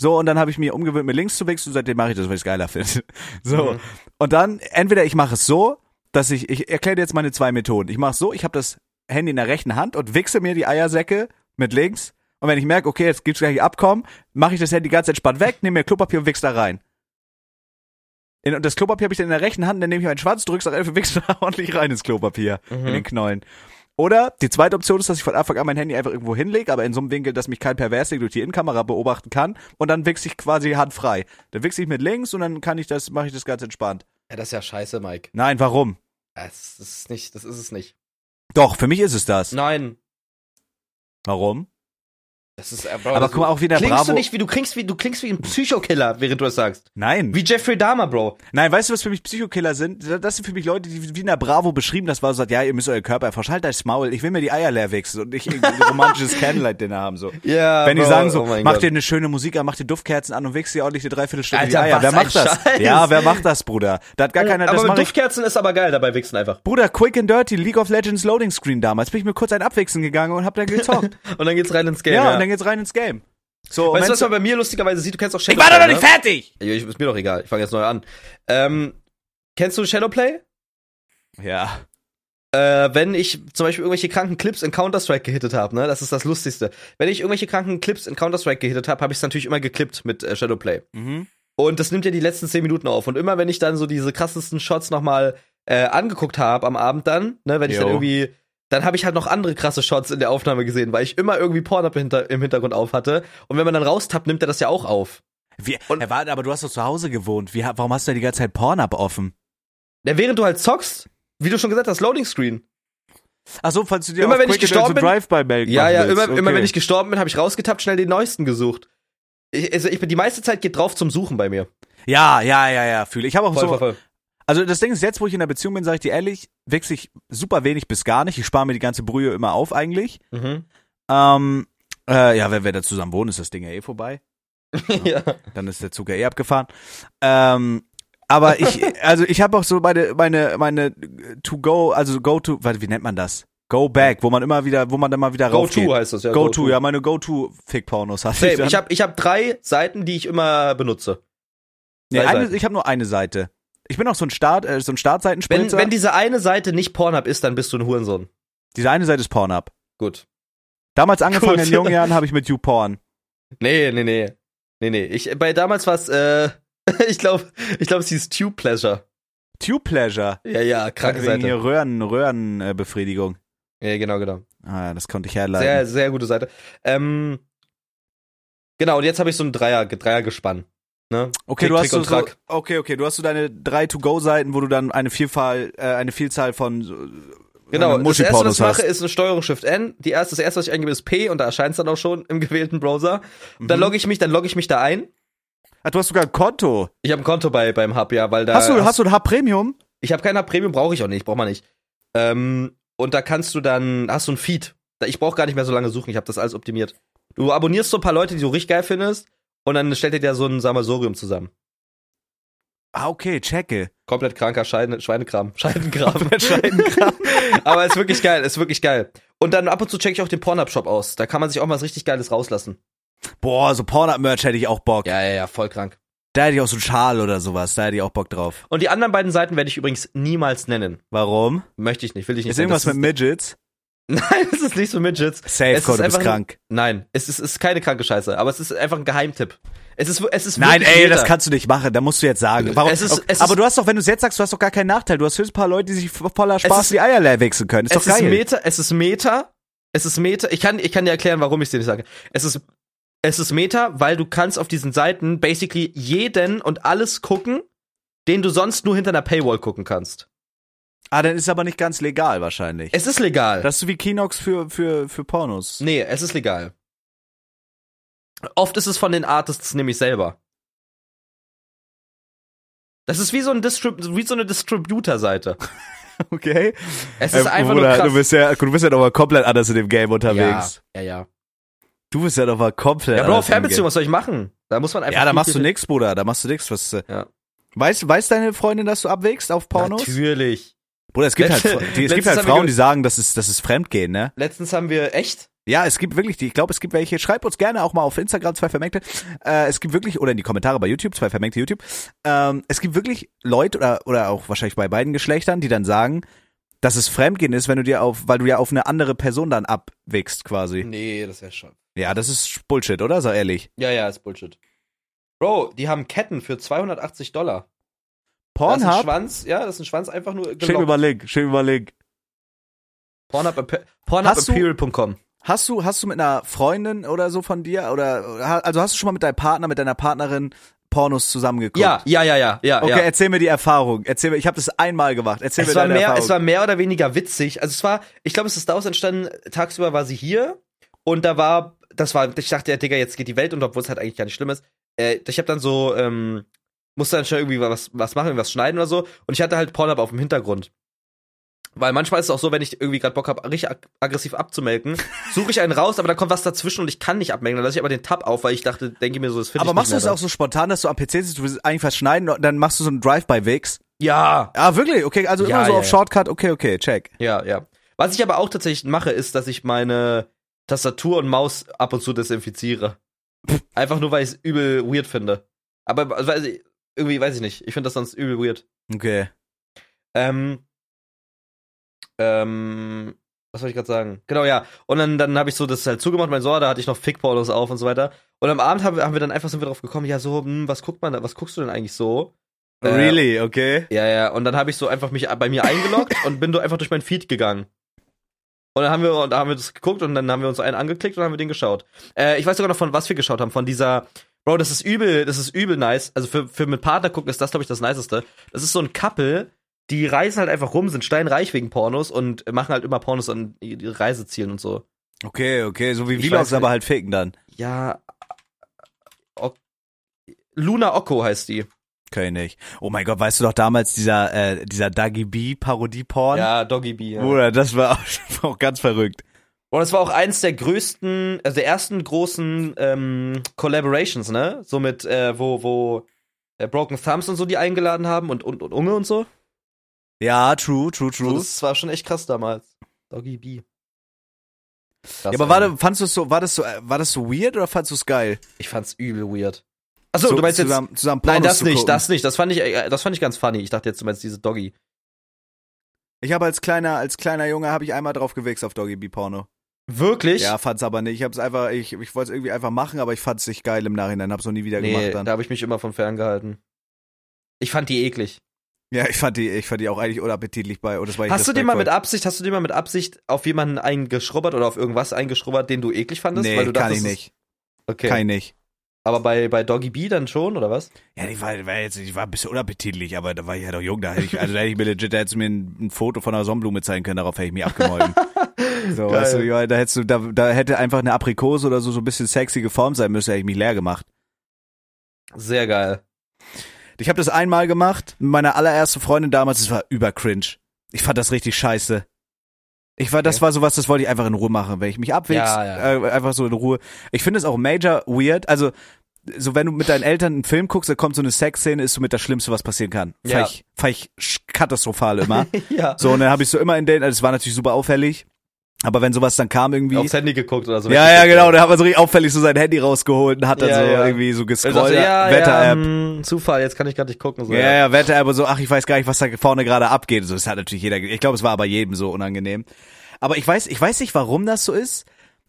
So, und dann habe ich mir umgewöhnt, mit links zu wichsen und seitdem mache ich das, weil ich es geiler finde. So. Mhm. Und dann, entweder ich mache es so, dass ich, ich erkläre dir jetzt meine zwei Methoden. Ich mache es so, ich habe das Handy in der rechten Hand und wichse mir die Eiersäcke mit links. Und wenn ich merke, okay, jetzt gibt's gleich Abkommen, mache ich das Handy ganz entspannt weg, nehme mir Klopapier und wichse da rein. In, und das Klopapier habe ich dann in der rechten Hand, dann nehme ich meinen Schwanz, drück's da einfach, wichse da ordentlich rein ins Klopapier, Mhm. in den Knollen. Oder die zweite Option ist, dass ich von Anfang an mein Handy einfach irgendwo hinlege, aber in so einem Winkel, dass mich kein Perversling durch die Innenkamera beobachten kann und dann wichse ich quasi handfrei. Dann wichse ich mit links und dann kann ich das, mache ich das ganz entspannt. Ja, das ist ja scheiße, Mike. Nein, warum? Das ist nicht, das ist es nicht. Doch, für mich ist es das. Nein. Warum? Das ist, äh, Aber das guck mal, auch wie der klingst Bravo- du nicht, wie du klingst, wie du klingst wie ein Psychokiller, während du das sagst. Nein. Wie Jeffrey Dahmer, Bro. Nein, weißt du, was für mich Psychokiller sind? Das sind für mich Leute, die wie in der Bravo beschrieben, das war so, sagt, ja, ihr müsst euer Körper erforschen, halt das Maul, ich will mir die Eier leer wichsen und nicht ein romantisches Candlelight-Dinner haben, so. Ja, Wenn die Bro, sagen so, oh mach dir eine schöne Musik an, mach dir Duftkerzen an und wichst dir ordentlich eine Dreiviertelstunde die Alter, Eier. was Wer macht das? Scheiß. Ja, wer macht das, Bruder? Da hat gar keiner, das Aber mit mach ich. Duftkerzen ist aber geil dabei wichsen einfach. Bruder, Quick and Dirty, League of Legends Loading Screen damals, bin ich mir kurz ein Abwichsen gegangen und hab dann gezockt. Und dann geht's rein ins Game. ja, Ja, dann geht's rein ins Game. So, weißt du, was man bei mir lustigerweise sieht? Du kennst auch ich Shadowplay, war doch noch ne? nicht fertig! Ja, ich, ist mir doch egal. Ich fange jetzt neu an. Ähm, kennst du Shadowplay? Ja. Äh, wenn ich zum Beispiel irgendwelche kranken Clips in Counter-Strike gehittet habe, ne, das ist das Lustigste. Wenn ich irgendwelche kranken Clips in Counter-Strike gehittet habe, habe ich es natürlich immer geklippt mit äh, Shadowplay. Mhm. Und das nimmt ja die letzten 10 Minuten auf. Und immer wenn ich dann so diese krassesten Shots nochmal äh, angeguckt habe am Abend dann, ne, wenn ich dann Jo. irgendwie, dann habe ich halt noch andere krasse Shots in der Aufnahme gesehen, weil ich immer irgendwie Pornhub hinter, im Hintergrund auf hatte. Und wenn man dann raustappt, nimmt er das ja auch auf. Wie, Und- Herr Warte, aber du hast doch zu Hause gewohnt. Wie, warum hast du da die ganze Zeit Pornhub offen? Ja, während du halt zockst, wie du schon gesagt hast, Loading Screen. Ach so, falls du dir Immer wenn ich gestorben bin- Drive-by Ja, ja, immer, immer Okay. wenn ich gestorben bin, habe ich rausgetappt, schnell den neuesten gesucht. Ich, also ich bin die meiste Zeit geht drauf zum Suchen bei mir. Ja, ja, ja, ja, fühle. Ich habe auch Voll, so. voll, voll. Also das Ding ist, jetzt, wo ich in einer Beziehung bin, sage ich dir ehrlich, wechsle ich super wenig bis gar nicht. Ich spare mir die ganze Brühe immer auf eigentlich. Mhm. Ähm, äh, ja, wenn wir da zusammen wohnen, ist das Ding ja eh vorbei. ja. Dann ist der Zug ja eh abgefahren. Ähm, aber ich, also ich habe auch so meine, meine, meine To-Go, also Go-To, warte, wie nennt man das? Go-Back, wo man immer wieder, wo man dann mal wieder Go raufgeht. to heißt das, ja. Go-To, ja, meine Go-To-Fick-Pornos hatte Same. dann. Ich habe ich hab drei Seiten, die ich immer benutze. nee, eine, ich habe nur eine Seite. Ich bin auch so ein Start, äh, so ein Wenn, Startseitensprinter. wenn diese eine Seite nicht Pornhub ist, dann bist du ein Hurensohn. Diese eine Seite ist Pornhub. Gut. Damals angefangen Gut. in jungen Jahren habe ich mit YouPorn. Nee, nee, nee. Nee, nee. Ich, bei damals war es, äh, ich glaube, ich glaube, es hieß Tube Pleasure. Tube Pleasure. Ja, ja, kranke Wegen Seite. hier Röhren, Röhrenbefriedigung. Ja, genau, genau. Ah, ja, das konnte ich herleiten. Sehr, sehr gute Seite. Ähm, genau, und jetzt habe ich so ein Dreier, Dreiergespann. Ne? okay, Tick, du hast Trick so, und so, okay, okay, du hast so deine drei To-Go-Seiten, wo du dann eine Vielfalt, äh, eine Vielzahl von Genau, äh, das erste, was ich mache, ist eine Steuerung Shift N. Die erste, das erste, was ich eingebe, ist P und da erscheint es dann auch schon im gewählten Browser. Und dann Mhm. logge ich mich, dann logge ich mich da ein. Ah, du hast sogar ein Konto. Ich habe ein Konto bei beim Hub, ja, weil da hast du, hast du ein H-Premium? ich habe kein Hub Premium, brauche ich auch nicht, braucht man nicht. Ähm, und da kannst du dann hast du ein Feed. Ich brauche gar nicht mehr so lange suchen, ich habe das alles optimiert. Du abonnierst so ein paar Leute, die du richtig geil findest Und dann stellt er dir so ein Samasorium zusammen. Ah, okay, checke. Komplett kranker Scheine, Schweinekram. Scheidenkram. Scheidenkram. Aber ist wirklich geil, ist wirklich geil. Und dann ab und zu checke ich auch den Pornhub-Shop aus. Da kann man sich auch mal was richtig Geiles rauslassen. Boah, so Pornhub-Merch hätte ich auch Bock. Ja, ja, ja, voll krank. Da hätte ich auch so einen Schal oder sowas. Da hätte ich auch Bock drauf. Und die anderen beiden Seiten werde ich übrigens niemals nennen. Warum? Möchte ich nicht, will ich nicht. Ist irgendwas Das mit Midgets? Nein, es ist nicht so Midgets. Safe, Es ist Code, du bist einfach krank. Nein, es ist, es ist keine kranke Scheiße, aber es ist einfach ein Geheimtipp. Es ist, es ist Nein, ey, jeder. das kannst du nicht machen. Da musst du jetzt sagen. Warum? Es ist- es aber ist- du hast doch, wenn du es jetzt sagst, du hast doch gar keinen Nachteil. Du hast höchst ein paar Leute, die sich voller Spaß ist- die Eier leer wichsen können. Ist es doch geil. ist Meta, es ist Meta, es ist Meta. Ich kann, ich kann dir erklären, warum ich es dir nicht sage. Es ist, es ist Meta, weil du kannst auf diesen Seiten basically jeden und alles gucken, den du sonst nur hinter einer Paywall gucken kannst. Ah, dann ist es aber nicht ganz legal wahrscheinlich. Es ist legal. das ist so wie Kinox für, für, für Pornos. nee, es ist legal. Oft ist es von den Artists nämlich selber. Das ist wie so, ein Distrib wie so eine Distributor-Seite. Okay. Es ist Äh, einfach Bruder, nur krass. du bist ja, du bist ja noch mal komplett anders in dem Game unterwegs. Ja, ja, ja. Du bist ja noch mal komplett Ja, Bro, anders in dem Fernbeziehung, was soll ich machen? Da muss man einfach. Ja, da machst du nix, Bruder. Da machst du nix. Was, äh, Ja. Weiß, weiß deine Freundin, dass du abwägst auf Pornos? Natürlich. Bruder, es gibt halt, Letzte- die, es gibt halt Frauen, die sagen, das ist, das ist Fremdgehen, ne? Letztens haben wir echt. Ja, es gibt wirklich, die, ich glaube, es gibt welche, schreibt uns gerne auch mal auf Instagram, zwei Vermengte. Äh, es gibt wirklich, oder in die Kommentare bei YouTube, zwei Vermengte YouTube. Ähm, es gibt wirklich Leute, oder, oder auch wahrscheinlich bei beiden Geschlechtern, die dann sagen, dass es Fremdgehen ist, wenn du dir auf, weil du ja auf eine andere Person dann abwächst, quasi. Nee, das wäre schon. Ja, das ist Bullshit, oder? Sei ehrlich. Ja, ja, ist Bullshit. Bro, die haben Ketten für 280 Dollar. Das ist ein Pornhub? Schwanz, ja, das ist ein Schwanz einfach nur Schick gelockt. mir mal Link, schick mir mal Link. Pornhub, Hast du-. Hast du, hast du mit einer Freundin oder so von dir, oder, also hast du schon mal mit deinem Partner, mit deiner Partnerin Pornos zusammengeguckt? Ja, ja, ja, ja, ja. Okay, ja. erzähl mir die Erfahrung. Erzähl mir, ich habe das einmal gemacht. Erzähl Es mir war, deine mehr, Erfahrung. es war mehr oder weniger witzig. Also es war, ich glaube, es ist daraus entstanden, tagsüber war sie hier und da war, das war, ich dachte, ja, Digga, jetzt geht die Welt unter, obwohl es halt eigentlich gar nicht schlimm ist. Äh, ich habe dann so, ähm, musste dann schon irgendwie was, was machen, was schneiden oder so und ich hatte halt Pornhub auf dem Hintergrund. Weil manchmal ist es auch so, wenn ich irgendwie gerade Bock habe, richtig ag aggressiv abzumelken, suche ich einen raus, aber da kommt was dazwischen und ich kann nicht abmelken. Dann lasse ich aber den Tab auf, weil ich dachte, denke mir so, das finde ich Aber machst du es auch so spontan, dass du am PC sitzt, du willst eigentlich was schneiden, dann machst du so einen Drive-by-Wix? dann. Ja, Ah, wirklich? Okay, also Ja, immer so ja, auf. Shortcut, okay, okay, check. Ja, ja. Was ich aber auch tatsächlich mache, ist, dass ich meine Tastatur und Maus ab und zu desinfiziere. Einfach nur, weil ich es übel weird finde. Aber also, irgendwie weiß ich nicht. Ich finde das sonst übel weird. Okay. Ähm, ähm, was soll ich gerade sagen? Genau, ja. Und dann, dann habe ich so das halt zugemacht, mein so, da hatte ich noch Fick-Pornos auf und so weiter. Und am Abend haben wir, haben wir dann einfach sind wir drauf gekommen, ja, so, hm, was guckt man da, was guckst du denn eigentlich so? Äh, Really, okay. Ja, ja, und dann habe ich so einfach mich bei mir eingeloggt und bin so einfach durch mein Feed gegangen. Und dann haben wir, und da haben wir das geguckt und dann haben wir uns einen angeklickt und haben wir den geschaut. Äh, ich weiß sogar noch von was wir geschaut haben, von dieser, Bro, das ist übel, das ist übel nice. Also für, für mit Partner gucken ist das, glaube ich, das Niceste. Das ist so ein Couple, die reisen halt einfach rum, sind steinreich wegen Pornos und machen halt immer Pornos an ihre Reisezielen und so. Okay, okay, so wie Ich Vlogs, weiß aber halt ficken dann. Ja. O Luna Occo heißt die. Okay, nicht. Oh mein Gott, weißt du doch damals dieser, äh, dieser Dagi B Parodie-Porn? Ja, Doggy B. Ja. Bruder, das war auch, auch ganz verrückt. Und es war auch eins der größten, also der ersten großen ähm, Collaborations, ne? So mit, äh, wo, wo äh, Broken Thumbs und so die eingeladen haben und, und, und Unge und so. Ja, true, true, so. true. Das war schon echt krass damals. Doggy B. ja, aber warte, fandst du es so, war das so, äh, war das so weird oder fandst du es geil? Ich fand's übel weird. Achso, so, du meinst jetzt. zusammen, zusammen Nein, das nicht, gucken? das nicht. Das fand ich, äh, das fand ich ganz funny. Ich dachte jetzt, du meinst diese Doggy. Ich habe als kleiner, als kleiner Junge habe ich einmal drauf gewichst auf Doggy B Porno. Wirklich? Ja, fand's aber nicht. Ich hab's einfach, ich, ich wollte es irgendwie einfach machen, aber ich fand's nicht geil im Nachhinein. Hab's noch nie wieder nee, gemacht dann. da habe ich mich immer von ferngehalten. Ich fand die eklig. Ja, ich fand die, ich fand die auch eigentlich unappetitlich bei. Und das war Hast du dir mal mit. Absicht, hast du dir mal mit Absicht auf jemanden eingeschrubbert oder auf irgendwas eingeschrubbert, den du eklig fandest? Nee, weil du kann dachtest, ich nicht. Okay. Kann ich nicht. Aber bei, bei Doggy B dann schon, oder was? Ja, die war, war jetzt, ich war ein bisschen unappetitlich, aber da war ich ja doch jung, da hätte ich, also da hätte ich mir legit, da hättest du mir ein, ein Foto von einer Sonnenblume zeigen können, darauf hätte ich mich abgemolden. so, Geil. weißt du, ja, da hättest du, da, da hätte einfach eine Aprikose oder so, so ein bisschen sexy geformt sein müssen, hätte ich mich leer gemacht. Sehr geil. Ich habe das einmal gemacht, mit meiner allerersten Freundin damals, es war über cringe. Ich fand das richtig scheiße. Ich war, das Okay. war sowas, das wollte ich einfach in Ruhe machen, wenn ich mich abwichs, Ja, ja. Äh, einfach so in Ruhe. Ich finde es auch major weird, also so wenn du mit deinen Eltern einen Film guckst, da kommt so eine Sexszene, ist so mit das Schlimmste, was passieren kann. Ja. Fand ich, fand ich katastrophal immer. ja. so, und dann habe ich so immer in den, also es war natürlich super auffällig, aber wenn sowas dann kam irgendwie. Aufs Handy geguckt oder so. ja, ja, genau, da hat man so richtig auffällig so sein Handy rausgeholt und hat dann Ja, so ja. irgendwie so gescrollt. sagte, ja, Wetter-App. ja, hm, Zufall, jetzt kann ich gar nicht gucken. So, Ja, ja, Wetter-App und so, ach, ich weiß gar nicht, was da vorne gerade abgeht. So, das hat natürlich jeder, ich glaube, es war aber jedem so unangenehm. Aber ich weiß, ich weiß nicht, warum das so ist.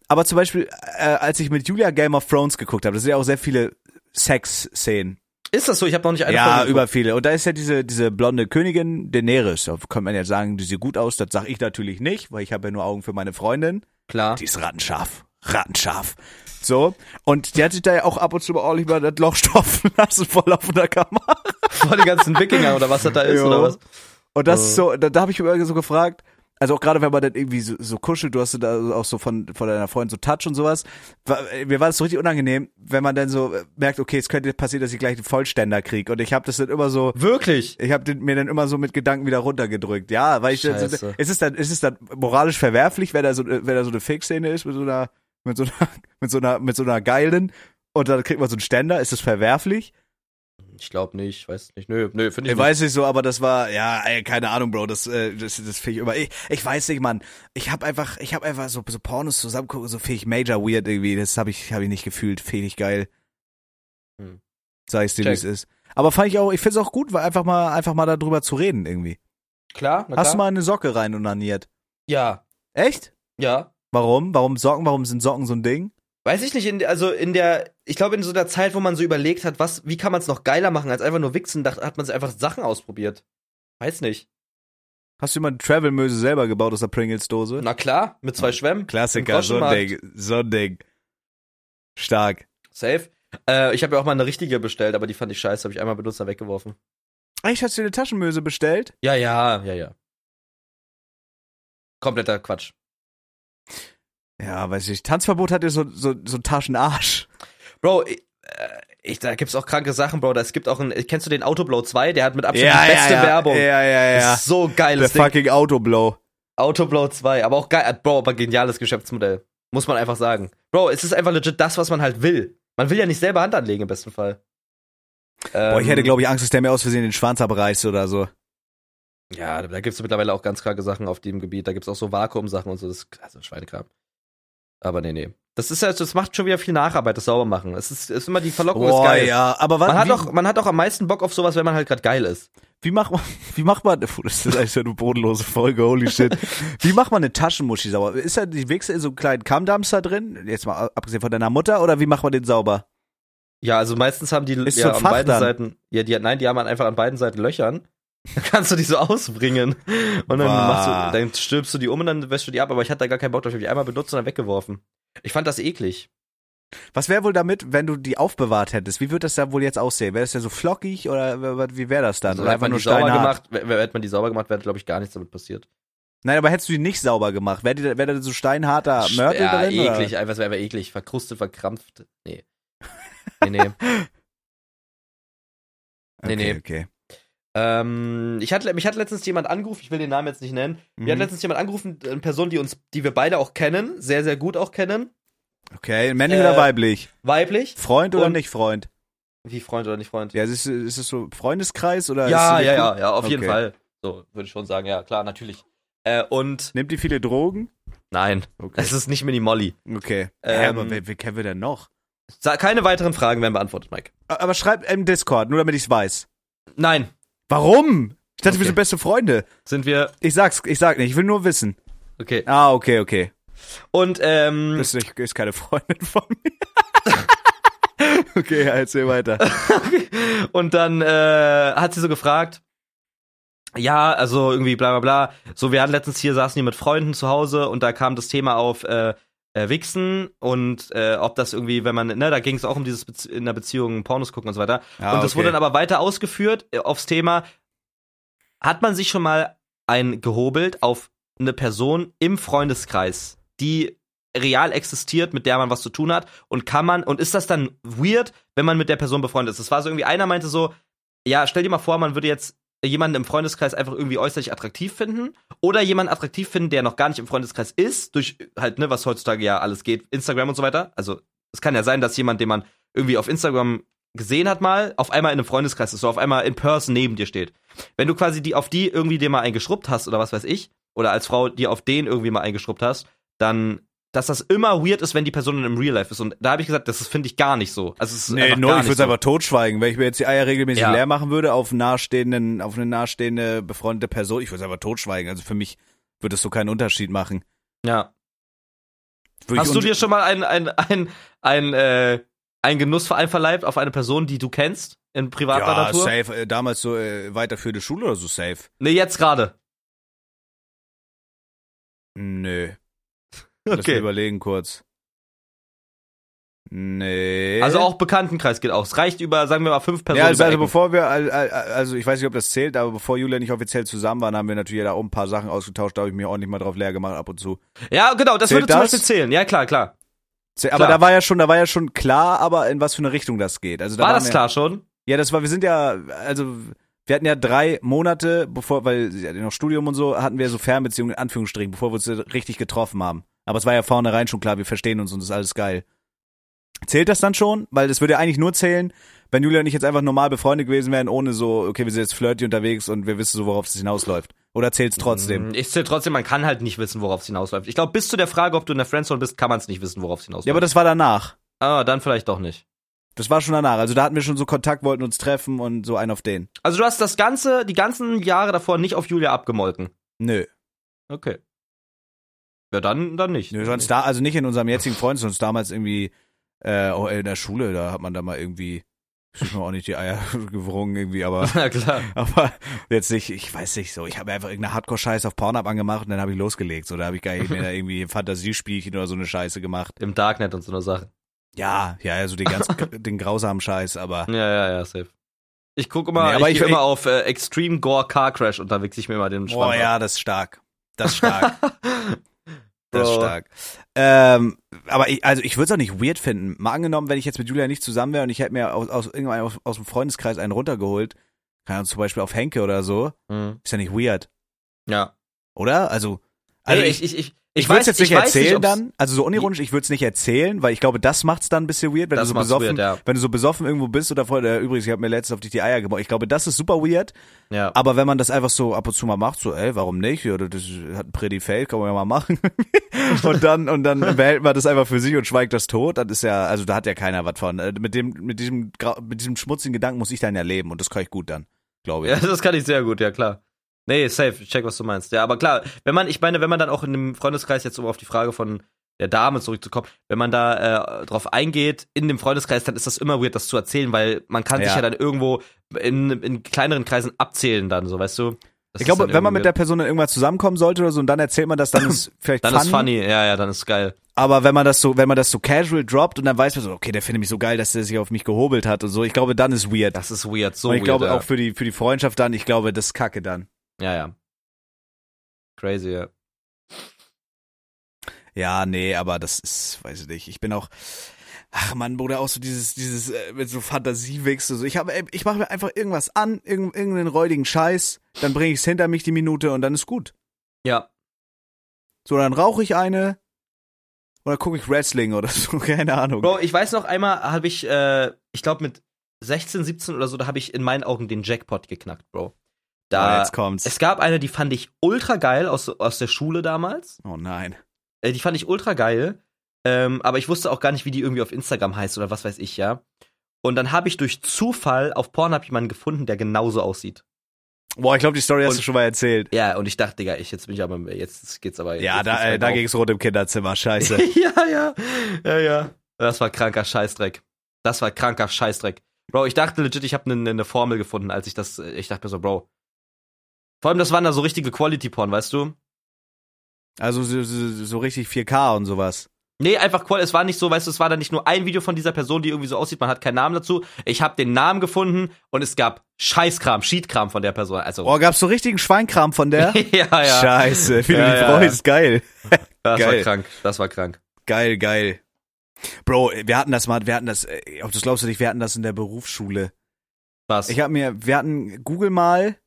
Aber zum Beispiel, äh, als ich mit Julia Game of Thrones geguckt habe, das sind ja auch sehr viele Sex-Szenen. Ist das so? Ich habe noch nicht eine Ja, Folge über viele. Und da ist ja diese, diese blonde Königin Daenerys. Da könnte man ja sagen, die sieht gut aus. Das sag ich natürlich nicht, weil ich habe ja nur Augen für meine Freundin. Klar. Die ist rattenscharf. Rattenscharf. So. Und die hat sich da ja auch ab und zu mal ordentlich mal das Loch stopfen lassen vor laufender Kamera. Vor den ganzen Wikinger oder was das da ist Jo. oder was? Und das ist so, da, da habe ich mich immer so gefragt, also auch gerade wenn man dann irgendwie so, so kuschelt, du hast da auch so von, von deiner Freundin so Touch und sowas, war, mir war das so richtig unangenehm, wenn man dann so äh, merkt, okay, es könnte passieren, dass ich gleich einen Vollständer krieg und ich habe das dann immer so, Wirklich? ich habe mir dann immer so mit Gedanken wieder runtergedrückt, ja, weil ich, dann so, Scheiße. ist es dann, ist es dann moralisch verwerflich, wenn da so, wenn da so eine Fix-Szene ist mit so einer, mit so einer, mit so einer, mit so einer geilen und dann kriegt man so einen Ständer, ist das verwerflich? Ich glaube nicht, weiß nicht. Nö, nö, finde ich Ich nicht. weiß nicht so, aber das war, ja, ey, keine Ahnung, Bro, das, äh, das, das finde ich immer, ich, ich weiß nicht, Mann, ich hab einfach, ich hab einfach so, so Pornos zusammengucken, so finde ich major weird irgendwie, das habe ich, habe ich nicht gefühlt, finde ich geil. Hm. Sag ich dir, wie es ist. Aber fand ich auch, ich find's auch gut, weil einfach mal, einfach mal darüber zu reden irgendwie. Klar, na Hast du mal eine Socke rein onaniert? Ja, Echt? ja. Warum? Warum Socken? Warum sind Socken so ein Ding? Weiß ich nicht, in, also in der, ich glaube in so der Zeit, wo man so überlegt hat, was, wie kann man es noch geiler machen als einfach nur wichsen, da hat man sich einfach Sachen ausprobiert. Weiß nicht. Hast du mal eine Travel-Möse selber gebaut aus der Pringles-Dose? Na klar, mit zwei Schwämmen. Klassiker, so ein. Ding, so ein Ding. Stark. Safe. Äh, ich habe ja auch mal eine richtige bestellt, aber die fand ich scheiße, habe ich einmal benutzt und weggeworfen. Echt, hast du dir eine Taschenmöse bestellt? Ja, ja, ja, ja. Kompletter Quatsch. Ja, weiß ich. Tanzverbot hat ja so, so, so einen Taschenarsch. Bro, ich, äh, ich, da gibt's auch kranke Sachen, Bro. Es gibt auch ein, kennst du den Autoblow 2? Der hat mit Abstand die beste ja, Werbung. Ja, ja, ja. Ist so Der geiles Ding. fucking Autoblow. Autoblow 2, aber auch geil, Bro, aber geniales Geschäftsmodell. Muss man einfach sagen. Bro, es ist einfach legit das, was man halt will. Man will ja nicht selber Hand anlegen im besten Fall. Boah, ich hätte, Ähm, glaube ich, Angst, dass der mir aus Versehen den Schwanz abreißt oder so. Ja, da gibt's mittlerweile auch ganz kranke Sachen auf dem Gebiet. Da gibt's auch so Vakuumsachen und so. Das ist also Schweinekram. Aber nee, nee. Das ist ja, das macht schon wieder viel Nacharbeit, das sauber machen. Es ist, ist immer die Verlockung ist Boah, geil. ja. Aber was, Man hat, auch, man hat auch am meisten Bock auf sowas, wenn man halt gerade geil ist. wie macht man, wie macht man, das ist eigentlich eine bodenlose Folge, holy shit. Wie macht man eine Taschenmuschi sauber? Ist da die Wichse in so einem kleinen Kammdampster drin? Jetzt mal abgesehen von deiner Mutter oder wie macht man den sauber? Ja, also meistens haben die Ist ja so an Fach beiden dann? Seiten, ja, die, nein, die haben einfach an beiden Seiten Löchern. Kannst du die so ausbringen. Und dann machst du, dann stülpst du die um und dann wäschst du die ab, aber ich hatte da gar keinen Bock drauf. Ich hab die einmal benutzt und dann weggeworfen. Ich fand das eklig. Was wäre wohl damit, wenn du die aufbewahrt hättest? Wie würde das da wohl jetzt aussehen? Wäre das ja so flockig oder wie wäre das dann? Also oder hätte man die sauber gemacht, hätte man die sauber gemacht, wäre, glaube ich, gar nichts damit passiert. Nein, aber hättest du die nicht sauber gemacht? Wäre da, wär so steinharter Mörtel ja, drin? eklig, Oder? einfach, wäre eklig. Verkrustet, verkrampft. Nee. Nee, nee. Nee, okay, nee. okay. Ähm, ich hatte, mich hat letztens jemand angerufen, ich will den Namen jetzt nicht nennen. Mir hat Mhm. letztens jemand angerufen, eine Person, die uns, die wir beide auch kennen, sehr, sehr gut auch kennen. Okay, männlich Äh, oder weiblich? Weiblich. Freund oder und- nicht Freund? Wie Freund oder nicht Freund? Ja, ist es, ist es so Freundeskreis oder Ja, ja, es ja, ja, auf jeden Okay. Fall. So, würde ich schon sagen, ja, klar, natürlich. Äh, und Nimmt die viele Drogen? nein, Okay. es ist nicht Mini Molly. Okay. Ähm, ja, aber wer, wer kennen wir denn noch? Keine weiteren Fragen werden beantwortet, Mike. Aber schreib im Discord, nur damit ich's weiß. Nein, Warum? Ich dachte, wir Okay. sind beste Freunde. sind wir. Ich sag's, ich sag nicht, ich will nur wissen. Okay. Ah, okay, okay. Und ähm, Das ist, keine Freundin von mir. okay, ja, erzähl weiter. und dann äh, hat sie so gefragt, ja, also irgendwie bla bla bla. So, wir hatten letztens hier, saßen hier mit Freunden zu Hause und da kam das Thema auf äh, äh, Wichsen und äh, ob das irgendwie, wenn man, ne, da ging es auch um dieses Bezie in der Beziehung Pornos gucken und so weiter. Ah, und das okay. wurde dann aber weiter ausgeführt äh, aufs Thema, hat man sich schon mal ein gehobelt auf eine Person im Freundeskreis, die real existiert, mit der man was zu tun hat und kann man, und ist das dann weird, wenn man mit der Person befreundet ist? Das war so irgendwie, einer meinte so, ja, stell dir mal vor, man würde jetzt jemanden im Freundeskreis einfach irgendwie äußerlich attraktiv finden oder jemanden attraktiv finden, der noch gar nicht im Freundeskreis ist, durch halt, ne, was heutzutage ja alles geht, Instagram und so weiter. Also, es kann ja sein, dass jemand, den man irgendwie auf Instagram gesehen hat mal, auf einmal in einem Freundeskreis ist, so auf einmal in Person neben dir steht. Wenn du quasi die auf die irgendwie dir mal eingeschrubbt hast oder was weiß ich, oder als Frau die auf den irgendwie mal eingeschrubbt hast, dann dass das immer weird ist, wenn die Person im Real Life ist. Und da habe ich gesagt, das finde ich gar nicht so. Also es ist Nee, no, ich würde es so. einfach totschweigen. Wenn ich mir jetzt die Eier regelmäßig Ja. leer machen würde auf nahestehenden, auf eine nahestehende befreundete Person, ich würde es einfach totschweigen. Also für mich würde es so keinen Unterschied machen. Ja. Würde Hast du dir schon mal ein, ein, ein, ein, äh, ein Genussverein verleibt auf eine Person, die du kennst, in privater ja, Natur? safe. Äh, damals so äh, weiterführende Schule oder so safe. Nee, jetzt gerade. Nö. Lass mich Okay. überlegen kurz. Nee. Also auch Bekanntenkreis geht auch. Es reicht über, sagen wir mal, fünf Personen. Ja, also, also bevor wir, al- al- also ich weiß nicht, ob das zählt, aber bevor Julia nicht offiziell zusammen waren, haben wir natürlich da auch ein paar Sachen ausgetauscht, da habe ich mir ordentlich mal drauf leer gemacht ab und zu. ja, genau, das Zählt würde zum das? Beispiel zählen. Ja, klar, klar. Zäh- Aber Klar. da war ja schon, da war ja schon klar, aber in was für eine Richtung das geht. Also da War das wir- klar schon? Ja, das war, wir sind ja, also wir hatten ja drei Monate, bevor, weil ja noch Studium und so, hatten wir so Fernbeziehungen in Anführungsstrichen, bevor wir uns richtig getroffen haben. Aber es war ja vornherein schon klar, wir verstehen uns und das ist alles geil. Zählt das dann schon? Weil das würde ja eigentlich nur zählen, wenn Julia und ich jetzt einfach normal befreundet gewesen wären, ohne so, okay, wir sind jetzt flirty unterwegs und wir wissen so, worauf es hinausläuft. Oder zählt's trotzdem? Ich zähle trotzdem, man kann halt nicht wissen, worauf es hinausläuft. Ich glaube, bis zu der Frage, ob du in der Friendzone bist, kann man es nicht wissen, worauf es hinausläuft. Ja, aber das war danach. ah, dann vielleicht doch nicht. Das war schon danach. Also da hatten wir schon so Kontakt, wollten uns treffen und so einen auf den. Also du hast das ganze, die ganzen Jahre davor nicht auf Julia abgemolken. Nö. Okay. Ja, dann, dann nicht. Nö, sonst da, also nicht in unserem jetzigen Freund, sonst damals irgendwie äh, auch in der Schule, da hat man da mal irgendwie, mir auch nicht die Eier gewrungen irgendwie, aber Ja, klar. aber jetzt nicht, ich weiß nicht so, ich habe einfach irgendeine Hardcore-Scheiße auf Pornhub angemacht und dann habe ich losgelegt, so da habe ich gar nicht mehr irgendwie Fantasiespielchen oder so eine Scheiße gemacht. Im Darknet und so eine Sache. Ja, ja, ja, so den ganz den grausamen Scheiß, aber Ja, ja, ja, safe. Ich gucke immer, Nee, aber ich, ich- immer auf äh, Extreme Gore Car Crash unterwegs, ich mir immer den oh Schwanz ja, das ist stark. Das ist stark. Das ist stark. Ähm, aber ich, also ich würde es auch nicht weird finden. Mal angenommen, wenn ich jetzt mit Julia nicht zusammen wäre und ich hätte mir aus, aus irgendeinem aus, aus dem Freundeskreis einen runtergeholt, keine Ahnung, zum Beispiel auf Henke oder so, Mhm. ist ja nicht weird, Ja. oder? Also, also Nee, ich, ich, ich, ich, würde es jetzt nicht erzählen ob's- dann, also so unironisch, ich würde es nicht erzählen, weil ich glaube, das macht's dann ein bisschen weird, wenn Das du so besoffen, weird, ja. wenn du so besoffen irgendwo bist oder vor der, übrigens, ich habe mir letztens auf dich die Eier gebaut. Ich glaube, das ist super weird, Ja. aber wenn man das einfach so ab und zu mal macht, so, ey, warum nicht? Ja, das hat ein Pretty Fade, kann man ja mal machen. und dann, und dann behält man das einfach für sich und schweigt das tot, dann ist ja, also da hat ja keiner was von. Äh, Mit dem, mit diesem, mit diesem schmutzigen Gedanken muss ich dann ja leben und das kann ich gut dann, glaube ich. Ja, das kann ich sehr gut, ja klar. Nee, safe, ich check, was du meinst. Ja, aber klar, wenn man, ich meine, wenn man dann auch in dem Freundeskreis, jetzt um auf die Frage von der Dame zurückzukommen, wenn man da äh, drauf eingeht, in dem Freundeskreis, dann ist das immer weird, das zu erzählen, weil man kann sich Ja. ja dann irgendwo in, in kleineren Kreisen abzählen dann, so, weißt du? Das Ich glaube, dann wenn man mit der Person dann irgendwann zusammenkommen sollte oder so und dann erzählt man das, dann ist vielleicht weird. dann ist funny, ja, ja, dann ist geil. Aber wenn man das so, wenn man das so casual droppt und dann weiß man so, okay, der findet mich so geil, dass der sich auf mich gehobelt hat und so, ich glaube, dann ist weird. Das ist weird, so und ich weird. glaube ja. auch für die, für die Freundschaft dann, ich glaube, das ist kacke dann. Ja, ja. Crazy, ja. Ja, nee, aber das ist, weiß ich nicht. Ich bin auch, ach man, Bruder, auch so dieses, dieses, äh, mit so Fantasiewichse. So. Ich habe, ich mache mir einfach irgendwas an, irgend, irgendeinen räudigen Scheiß, dann bringe ich es hinter mich die Minute und dann ist gut. Ja, So, dann rauche ich eine oder gucke ich Wrestling oder so, keine Ahnung. Bro, ich weiß noch einmal, habe ich, äh, ich glaube mit 16, 17 oder so, da habe ich in meinen Augen den Jackpot geknackt, Bro. Oh, Da, jetzt kommt's. es gab eine, die fand ich ultra geil aus, aus der Schule damals. oh nein. Äh, die fand ich ultra geil. Ähm, aber ich wusste auch gar nicht, wie die irgendwie auf Instagram heißt oder was weiß ich, ja. Und dann habe ich durch Zufall auf Pornhub jemanden gefunden, der genauso aussieht. Boah, ich glaube, die Story hast Und- du schon mal erzählt. Ja, und ich dachte, Digga, ich, jetzt bin ich aber, jetzt geht's aber. Ja, da, äh, da ging's rund im Kinderzimmer, scheiße. ja, ja, ja, ja. Das war kranker Scheißdreck. Das war kranker Scheißdreck. Bro, ich dachte legit, ich habe eine ne Formel gefunden, als ich das, ich dachte mir so, Bro. Vor allem, das waren da so richtige Quality-Porn, weißt du? Also so, so, so richtig 4K und sowas. Nee, einfach Qual, es war nicht so, weißt du, es war da nicht nur ein Video von dieser Person, die irgendwie so aussieht, man hat keinen Namen dazu. Ich habe den Namen gefunden und es gab Scheißkram, Sheetkram von der Person. Also, Oh, gab's so richtigen Schweinkram von der? ja, ja. Scheiße, wie Ja, du dich ja, freust, geil. Das geil. war krank, das war krank. Geil, geil. Bro, wir hatten das mal, wir hatten das, äh, ob das glaubst du nicht, wir hatten das in der Berufsschule. Was? Ich hab mir, wir hatten Google mal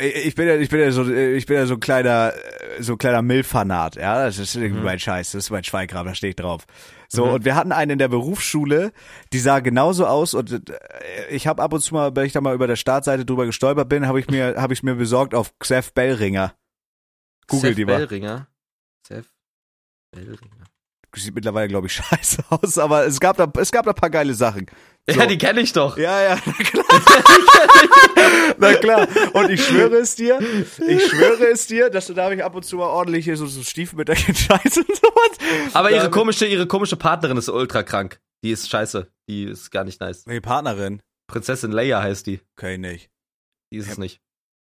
Ich bin ja, ich bin ja so, ich bin ja so ein kleiner, so ein kleiner Milfanat, ja. Das ist irgendwie Mhm. mein Scheiß, das ist mein Schweinkram, da steht drauf. So, Mhm. und wir hatten einen in der Berufsschule, die sah genauso aus und äh, ich habe ab und zu mal, wenn ich da mal über der Startseite drüber gestolpert bin, habe ich mir, habe ich mir besorgt auf Xef Bellringer. Google Seth die mal. Bellringer. Seth Bellringer. Sieht mittlerweile, glaube ich, scheiße aus, aber es gab da, es gab da ein paar geile Sachen. So. Ja, die kenne ich doch. Ja, ja, na klar. na klar. Und ich schwöre es dir, ich schwöre es dir, dass du da habe ich ab und zu mal ordentlich hier so, so Stiefmütterchen Scheiße und sowas. Aber ihre hab komische, ihre komische Partnerin ist ultra krank. Die ist scheiße. Die ist gar nicht nice. Nee, Partnerin. Prinzessin Leia heißt die. Okay, nicht. Die ist es nicht.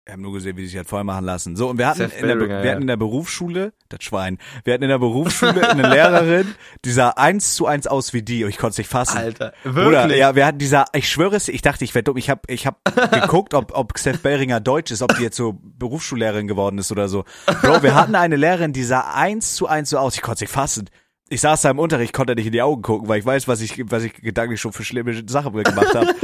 Wir haben nur gesehen, wie sie sich hat voll machen lassen. So, und wir hatten, Seth in der, wir hatten in der Berufsschule, das Schwein, wir hatten in der Berufsschule eine Lehrerin, die sah eins zu eins aus wie die und ich konnte es nicht fassen. Alter, Oder, wirklich? ja, wir hatten dieser, ich schwöre es, ich dachte, ich werde dumm, ich habe ich hab geguckt, ob, ob Xef Bellringer Deutsch ist, ob die jetzt so Berufsschullehrerin geworden ist oder so. Bro, wir hatten eine Lehrerin, die sah eins zu eins so aus, ich konnte es nicht fassen. Ich saß da im Unterricht, konnte nicht in die Augen gucken, weil ich weiß, was ich, was ich gedanklich schon für schlimme Sachen gemacht habe.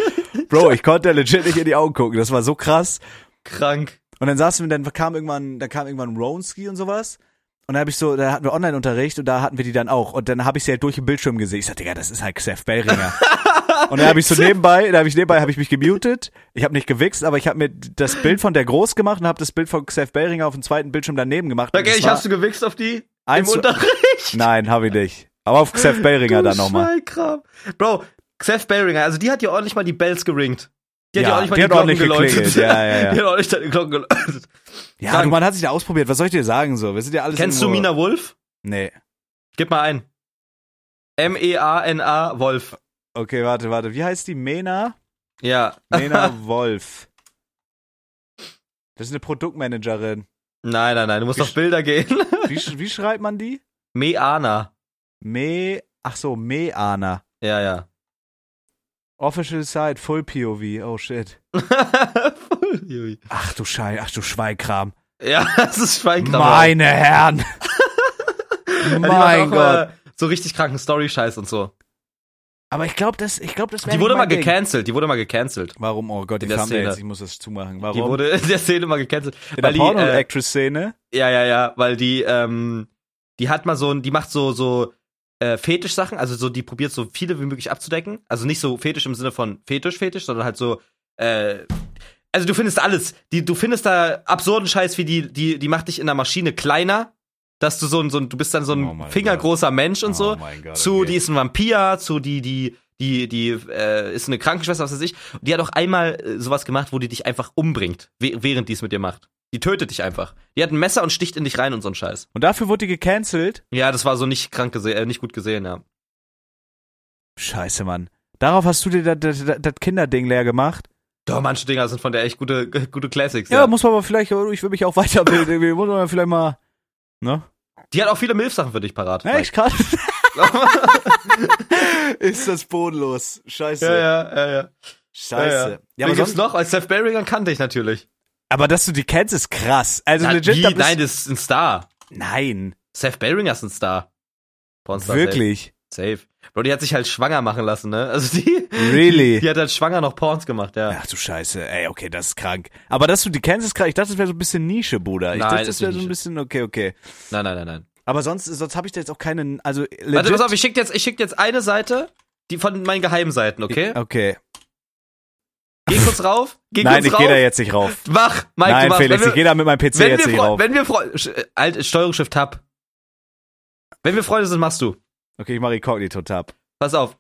Bro, ich konnte legit nicht in die Augen gucken, das war so krass. Krank. Und dann saßen wir, dann kam irgendwann, dann kam irgendwann Ronski und sowas. Und da habe ich so, da hatten wir Online-Unterricht und da hatten wir die dann auch. Und dann habe ich sie halt durch den Bildschirm gesehen. Ich sag, Digga, das ist halt Xef Bellringer. und dann habe ich so nebenbei, da habe ich nebenbei, habe ich mich gemutet. Ich habe nicht gewichst, aber ich habe mir das Bild von der groß gemacht und habe das Bild von Xef Bellringer auf dem zweiten Bildschirm daneben gemacht. Okay, ich hast du gewichst auf die? Im zu- Unterricht? Nein, habe ich nicht. Aber auf Xef Bellringer dann nochmal. Bro, Xef Bellringer, also die hat ja ordentlich mal die Bells geringt. Die hat ja, Ja, ordentlich mal die die, Glocken geläutet. Ja, ja, ja. Die hat ordentlich die Glocken geläutet. Ja, du, man hat sich da ausprobiert. Was soll ich dir sagen so? Wir sind ja alles Kennst du Mina Wolf? Nee. Gib mal ein. M-E-A-N-A Wolf. Okay, warte, warte. Wie heißt die? Mena? Ja. Mena Wolf. Das ist eine Produktmanagerin. Nein, nein, nein, du musst Wie auf Bilder gehen. Wie, wie schreibt man die? Meana. Me, ach so, Meana. Ja, ja. Official Site, Full POV. Oh shit. Voll, Jui. Ach du Schei, ach du Schweinkram. ja, das ist Schweinkram. Meine Herren. Die macht mein auch, Gott. Äh, so richtig kranken Story-Scheiß und so. Aber ich glaube, das, ich glaube, das wäre Die wurde mal Ding. gecancelt, die wurde mal gecancelt. Warum? Oh Gott, die Thumbnails, Szene. ich muss das zumachen. Warum? Die wurde in der Szene mal gecancelt. in weil der die, äh, Porno-Actress-Szene? Ja, ja, ja, weil die, ähm, die hat mal so ein, die macht so, so, äh, Fetisch-Sachen, also so, die probiert so viele wie möglich abzudecken. Also nicht so Fetisch im Sinne von Fetisch, Fetisch, sondern halt so, äh, also du findest alles. Die, du findest da absurden Scheiß, wie die, die, die macht dich in der Maschine kleiner, dass du so ein, so ein du bist dann so ein Oh fingergroßer Mensch und so. Oh mein Gott, zu, okay. die ist ein Vampir, zu die, die, die, die äh, ist eine Krankenschwester, was weiß ich. Und die hat auch einmal äh, sowas gemacht, wo die dich einfach umbringt, während die es mit dir macht. Die tötet dich einfach. Die hat ein Messer und sticht in dich rein und so ein Scheiß. Und dafür wurde die gecancelt? Ja, das war so nicht krank gesehen, äh, nicht gut gesehen, ja. Scheiße, Mann. Darauf hast du dir das, das, das das Kinderding leer gemacht? Doch, manche Dinger sind von der echt gute, gute Classics, Ja, ja. muss man aber vielleicht, ich will mich auch weiterbilden, irgendwie, muss man vielleicht mal, ne? Die hat auch viele Milf-Sachen für dich parat. Ja, ich kann. ist das bodenlos. Scheiße. ja, ja, ja, ja. Scheiße. Ja, Ja, ja. aber, sonst, noch? Als Seth Berrigan kannte ich natürlich. Aber dass du die kennst, ist krass. Also Na, legit, wie? da Nein, das ist ein Star. nein, Seth Berringer ist ein Star. Pornstar, wirklich. Safe. safe. Bro, die hat sich halt schwanger machen lassen, ne? Also die, Really? die hat halt schwanger noch Porns gemacht, ja. Ach du Scheiße, ey, okay, das ist krank. Aber dass du die kennst, ist krass. Ich dachte, das wäre so ein bisschen Nische, Bruder. Ich Nein, dachte, das wäre so ein bisschen, okay, okay. Nein, nein, nein, nein. Aber sonst, sonst habe ich da jetzt auch keinen, also legit. Warte, pass auf, ich schick jetzt, ich schick jetzt eine Seite, die von meinen Geheimseiten, okay? Okay. Geh kurz rauf, geh Nein, kurz ich rauf. gehe da jetzt nicht rauf. Wach, Mike, Nein, du machst, Felix, wenn ich gehe da mit meinem PC jetzt wir, nicht rauf. wenn wir Freunde, äh, alt, Steuerungschiff Tab. Wenn wir Freunde sind, machst du. Okay, ich mache Incognito Tab. Pass auf.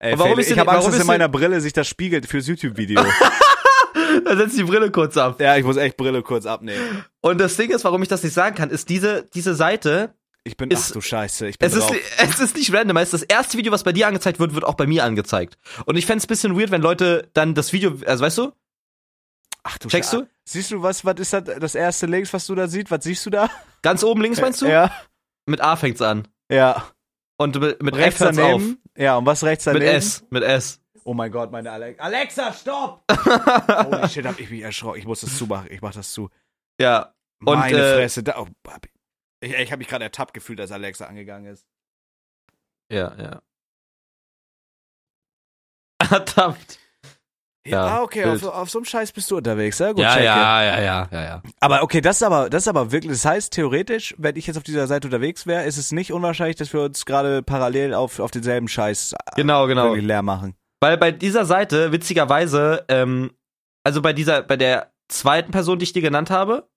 Ey, warum Felix, ich habe Angst, dass in meiner Brille sich das spiegelt fürs YouTube-Video. Dann setz die Brille kurz ab. ja, ich muss echt Brille kurz abnehmen. Und das Ding ist, warum ich das nicht sagen kann, ist diese, diese Seite, Ich bin, Ist- ach du Scheiße, ich bin es ist, drauf. es ist nicht random, es ist das erste Video, was bei dir angezeigt wird, wird auch bei mir angezeigt. Und ich fänd's ein bisschen weird, wenn Leute dann das Video, also weißt du, Ach du checkst Scheiße. du? Siehst du, was, was ist das, das erste links, was du da siehst? Was siehst du da? Ganz oben links meinst du? Ja, Mit A fängt's an. ja. Und mit, mit rechts F hört's auf. daneben. Ja, und was rechts Mit daneben? S, mit S. Oh mein Gott, meine Alexa. Alexa, stopp! Holy shit, hab ich mich erschrocken. Ich muss das zumachen. Ich mach das zu. Ja. Und, Meine äh, Fresse. Da, oh, ich ich, habe mich gerade ertappt gefühlt, als Alexa angegangen ist. Ja, ja. Ertappt. Ja, Ja, ah, okay, auf, auf so einem Scheiß bist du unterwegs. Sehr gut, Ja, ja, ja, ja, ja, ja. Aber okay, das ist aber, das ist aber wirklich, das heißt theoretisch, wenn ich jetzt auf dieser Seite unterwegs wäre, ist es nicht unwahrscheinlich, dass wir uns gerade parallel auf, auf denselben Scheiß Genau, genau. wirklich leer machen. Weil bei dieser Seite, witzigerweise, ähm, also bei dieser, bei der zweiten Person, die ich dir genannt habe,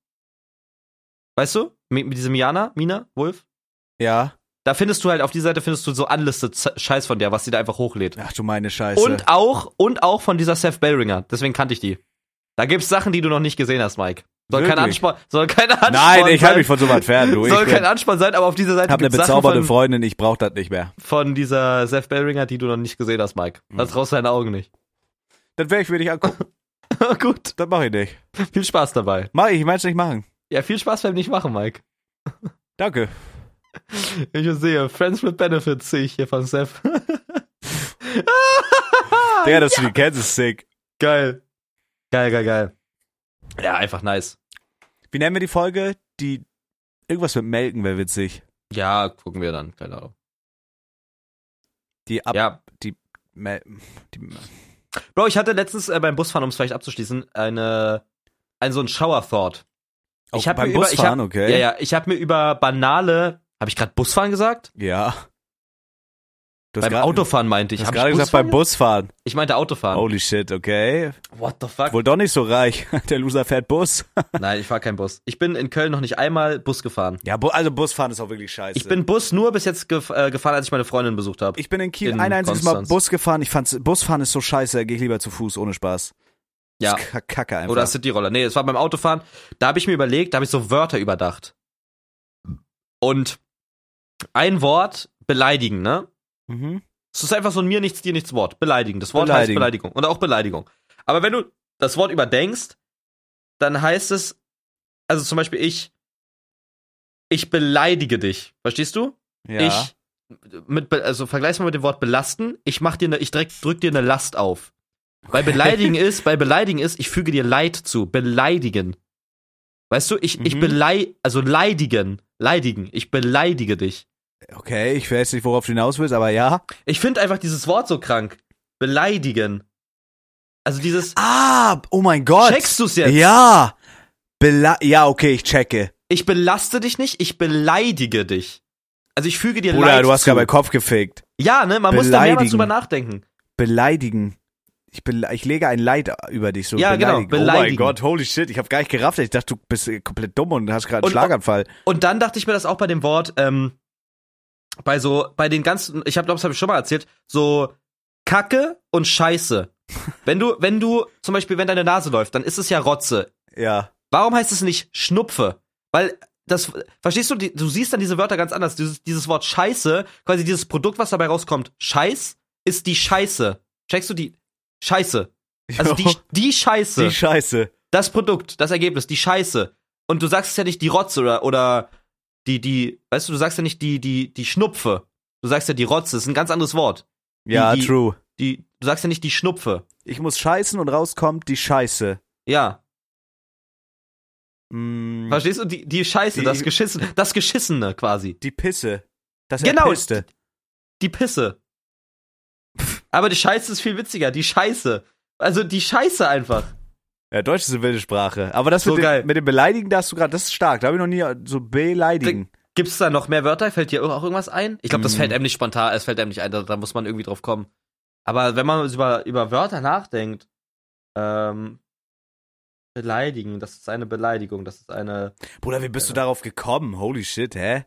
weißt du, mit, mit diesem Jana, Mina, Wolf, Ja. da findest du halt, auf dieser Seite findest du so unlisted Z- Scheiß von der, was sie da einfach hochlädt. Ach du meine Scheiße. Und auch, und auch von dieser Seth Bellringer, deswegen kannte ich die. Da gibt's Sachen, die du noch nicht gesehen hast, Mike. Soll kein Wirklich? Ansporn, soll kein Ansporn Nein, ich halte mich von so weit fern, du. Ich soll bin- kein Ansporn sein, aber auf dieser Seite hab eine gibt's Sachen bezaubernde von, Freundin, ich brauch das nicht mehr. von dieser Seth Bellringer, die du noch nicht gesehen hast, Mike. Hm. Das traust deine Augen nicht. Das werde ich mir nicht angucken. Gut, Das mache ich nicht. viel Spaß dabei. Mach ich, ich mein's nicht machen. Ja, viel Spaß beim nicht machen, Mike. Danke. Ich sehe, Friends with Benefits sehe ich hier von Seth. Digga, dass du die kennst, ist sick. geil. Geil, geil, geil. Ja, einfach nice. Wie nennen wir die Folge? Die, irgendwas mit Melken wäre witzig. Ja, gucken wir dann, keine Ahnung. Die ab, Ja. Mel, die, Bro, ich hatte letztens äh, beim Busfahren, um es vielleicht abzuschließen, eine, ein so ein Shower-Thought. Auch Ich hab beim mir über- ich Busfahren, hab- okay. Ja, ja, ich habe mir über banale, habe ich gerade Busfahren gesagt? Ja. Du beim grad- Autofahren meinte ich. Du hast Hab gerade gesagt beim Busfahren? Busfahren. Ich meinte Autofahren. Holy shit, okay. What the fuck? Wohl doch nicht so reich. Der Loser fährt Bus. Nein, ich fahr kein Bus. Ich bin in Köln noch nicht einmal Bus gefahren. Ja, also Busfahren ist auch wirklich scheiße. Ich bin Bus nur bis jetzt gef äh, gefahren, als ich meine Freundin besucht habe. ich bin in Kiel in ein einziges Mal Konstanz. Bus gefahren. Ich fand's, Busfahren ist so scheiße, da geh ich lieber zu Fuß, ohne Spaß. Ja. Kacke einfach. Oder Cityroller. Nee, es war beim Autofahren. Da habe ich mir überlegt, da habe ich so Wörter überdacht. Und ein Wort beleidigen, ne? mhm. Es ist einfach so ein mir nichts, dir nichts Wort. Beleidigen. Das Wort heißt Beleidigen. Beleidigung. Und auch Beleidigung. Aber wenn du das Wort überdenkst, dann heißt es, also zum Beispiel ich, ich beleidige dich. Verstehst du? Ja. Ich, mit, also vergleich's mal mit dem Wort belasten. Ich mach dir ne, ich direkt drück dir eine Last auf. Weil beleidigen ist, weil beleidigen ist, ich füge dir Leid zu. Beleidigen. Weißt du, ich, ich Mhm. belei, also leidigen, leidigen. Ich beleidige dich. Okay, ich weiß nicht, worauf du hinaus willst, aber ja. Ich finde einfach dieses Wort so krank. Beleidigen. Also dieses, Ah, oh mein Gott. checkst du's jetzt? Ja. Bela ja, okay, ich checke. Ich belaste dich nicht, ich beleidige dich. Also ich füge dir Bruder, Leid du hast zu. gerade meinen Kopf gefickt. Ja, ne, man muss da mehrmals Beleidigen. drüber nachdenken. Beleidigen. Ich, ich lege ein Leid über dich so. Ja, genau, beleidigen. Oh mein. Gott, holy shit. Ich habe gar nicht gerafft. Ich dachte, du bist äh, komplett dumm und hast gerade einen Schlaganfall. Und dann dachte ich mir das auch bei dem Wort, ähm, bei so, bei den ganzen, ich habe, glaube das habe ich schon mal erzählt, so Kacke und Scheiße. Wenn du, wenn du, zum Beispiel, wenn deine Nase läuft, dann ist es ja Rotze. Ja. Warum heißt es nicht Schnupfe? Weil das, verstehst du, die, du siehst dann diese Wörter ganz anders. Dieses, dieses Wort Scheiße, quasi dieses Produkt, was dabei rauskommt, Scheiß, ist die Scheiße. Checkst du die Scheiße? Also die, die Scheiße. Die Scheiße. das Produkt, das Ergebnis, die Scheiße. Und du sagst ja nicht die Rotze oder, oder die, die, weißt du, du sagst ja nicht die, die, die Schnupfe. Du sagst ja die Rotze, das ist ein ganz anderes Wort. Ja, die- true. Die, du sagst ja nicht die Schnupfe. Ich muss scheißen und rauskommt die Scheiße. Ja. Mm, Verstehst du? Die, die Scheiße, Die- das Geschissene, das Geschissene quasi. die Pisse. Das Genau. Erpisste. Die Pisse. Aber die Scheiße ist viel witziger, die Scheiße. Also die Scheiße einfach. Ja, Deutsch ist eine wilde Sprache. Aber das So mit, geil. dem, mit dem Beleidigen, da hast du gerade, das ist stark. Da habe ich noch nie so beleidigen. Gibt's da noch mehr Wörter? Fällt dir auch irgendwas ein? Ich glaube, das Mm. fällt einem nicht spontan, es fällt einem nicht ein, da, da muss man irgendwie drauf kommen. Aber wenn man über, über Wörter nachdenkt, ähm, beleidigen, das ist eine Beleidigung, das ist eine, Bruder, wie bist Ja. du darauf gekommen? Holy shit, hä?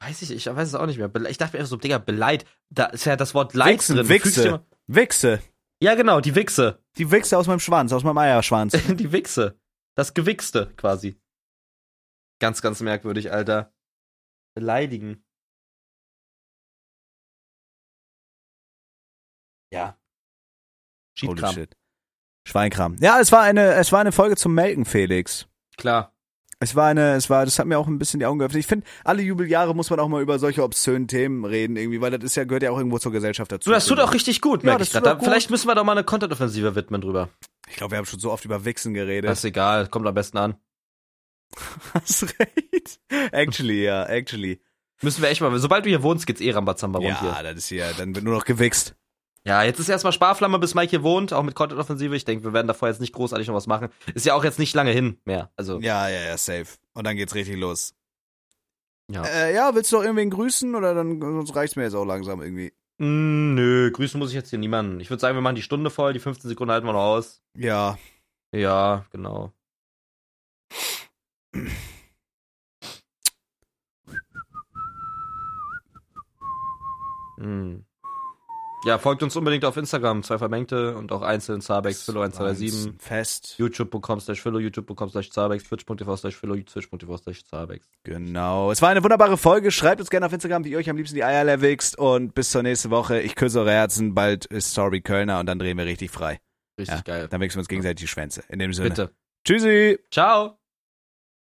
Weiß ich, ich weiß es auch nicht mehr. Ich dachte mir einfach so, Digga, Beleid, da ist ja das Wort Leid Wichsen, drin. Wichse. Wichse. Ja, genau, die Wichse. Die Wichse aus meinem Schwanz, aus meinem Eierschwanz. die Wichse. Das Gewichste quasi. Ganz, ganz merkwürdig, Alter. Beleidigen. Ja. Holy shit. Schweinkram. Ja, es war eine, es war eine Folge zum Melken, Felix. Klar. Es war eine, es war, das hat mir auch ein bisschen die Augen geöffnet. Ich finde, alle Jubeljahre muss man auch mal über solche obszönen Themen reden, irgendwie, weil das ist ja, gehört ja auch irgendwo zur Gesellschaft dazu. Du, das tut auch richtig gut, Ja, merke das ich gerade. Vielleicht müssen wir doch mal eine Content-Offensive widmen drüber. Ich glaube, wir haben schon so oft über Wichsen geredet. Das ist egal, kommt am besten an. Hast recht. Actually, ja, actually. Müssen wir echt mal, sobald du hier wohnst, geht's eh Rambazamba rund Ja, hier. das ist hier, dann wird nur noch gewichst. Ja, jetzt ist erstmal Sparflamme, bis Mike hier wohnt, auch mit Content-Offensive. Ich denke, wir werden davor jetzt nicht großartig noch was machen. Ist ja auch jetzt nicht lange hin mehr. Also, Ja, ja, ja, safe. Und dann geht's richtig los. ja. Äh, ja, willst du noch irgendwen grüßen oder dann sonst reicht's mir jetzt auch langsam irgendwie. Mm, nö, grüßen muss ich jetzt hier niemanden. Ich würde sagen, wir machen die Stunde voll, die 15 Sekunden halten wir noch aus. Ja. Ja, genau. Hm. Ja, folgt uns unbedingt auf Instagram, zwei Vermengte und auch einzeln Zabex, Philo 127, Fest. youtube.com slash Philo, youtube.com slash Zabex, twitch.tv slash Philo, twitch.tv slash Zabex. Genau. Es war eine wunderbare Folge. Schreibt uns gerne auf Instagram, wie ihr euch am liebsten die Eier levelst. Und bis zur nächsten Woche. Ich küsse eure Herzen. Bald ist Sorry Kölner und dann drehen wir richtig frei. Richtig Ja. geil. Dann wechseln wir uns gegenseitig die Schwänze. In dem Sinne. Bitte. Tschüssi. Ciao.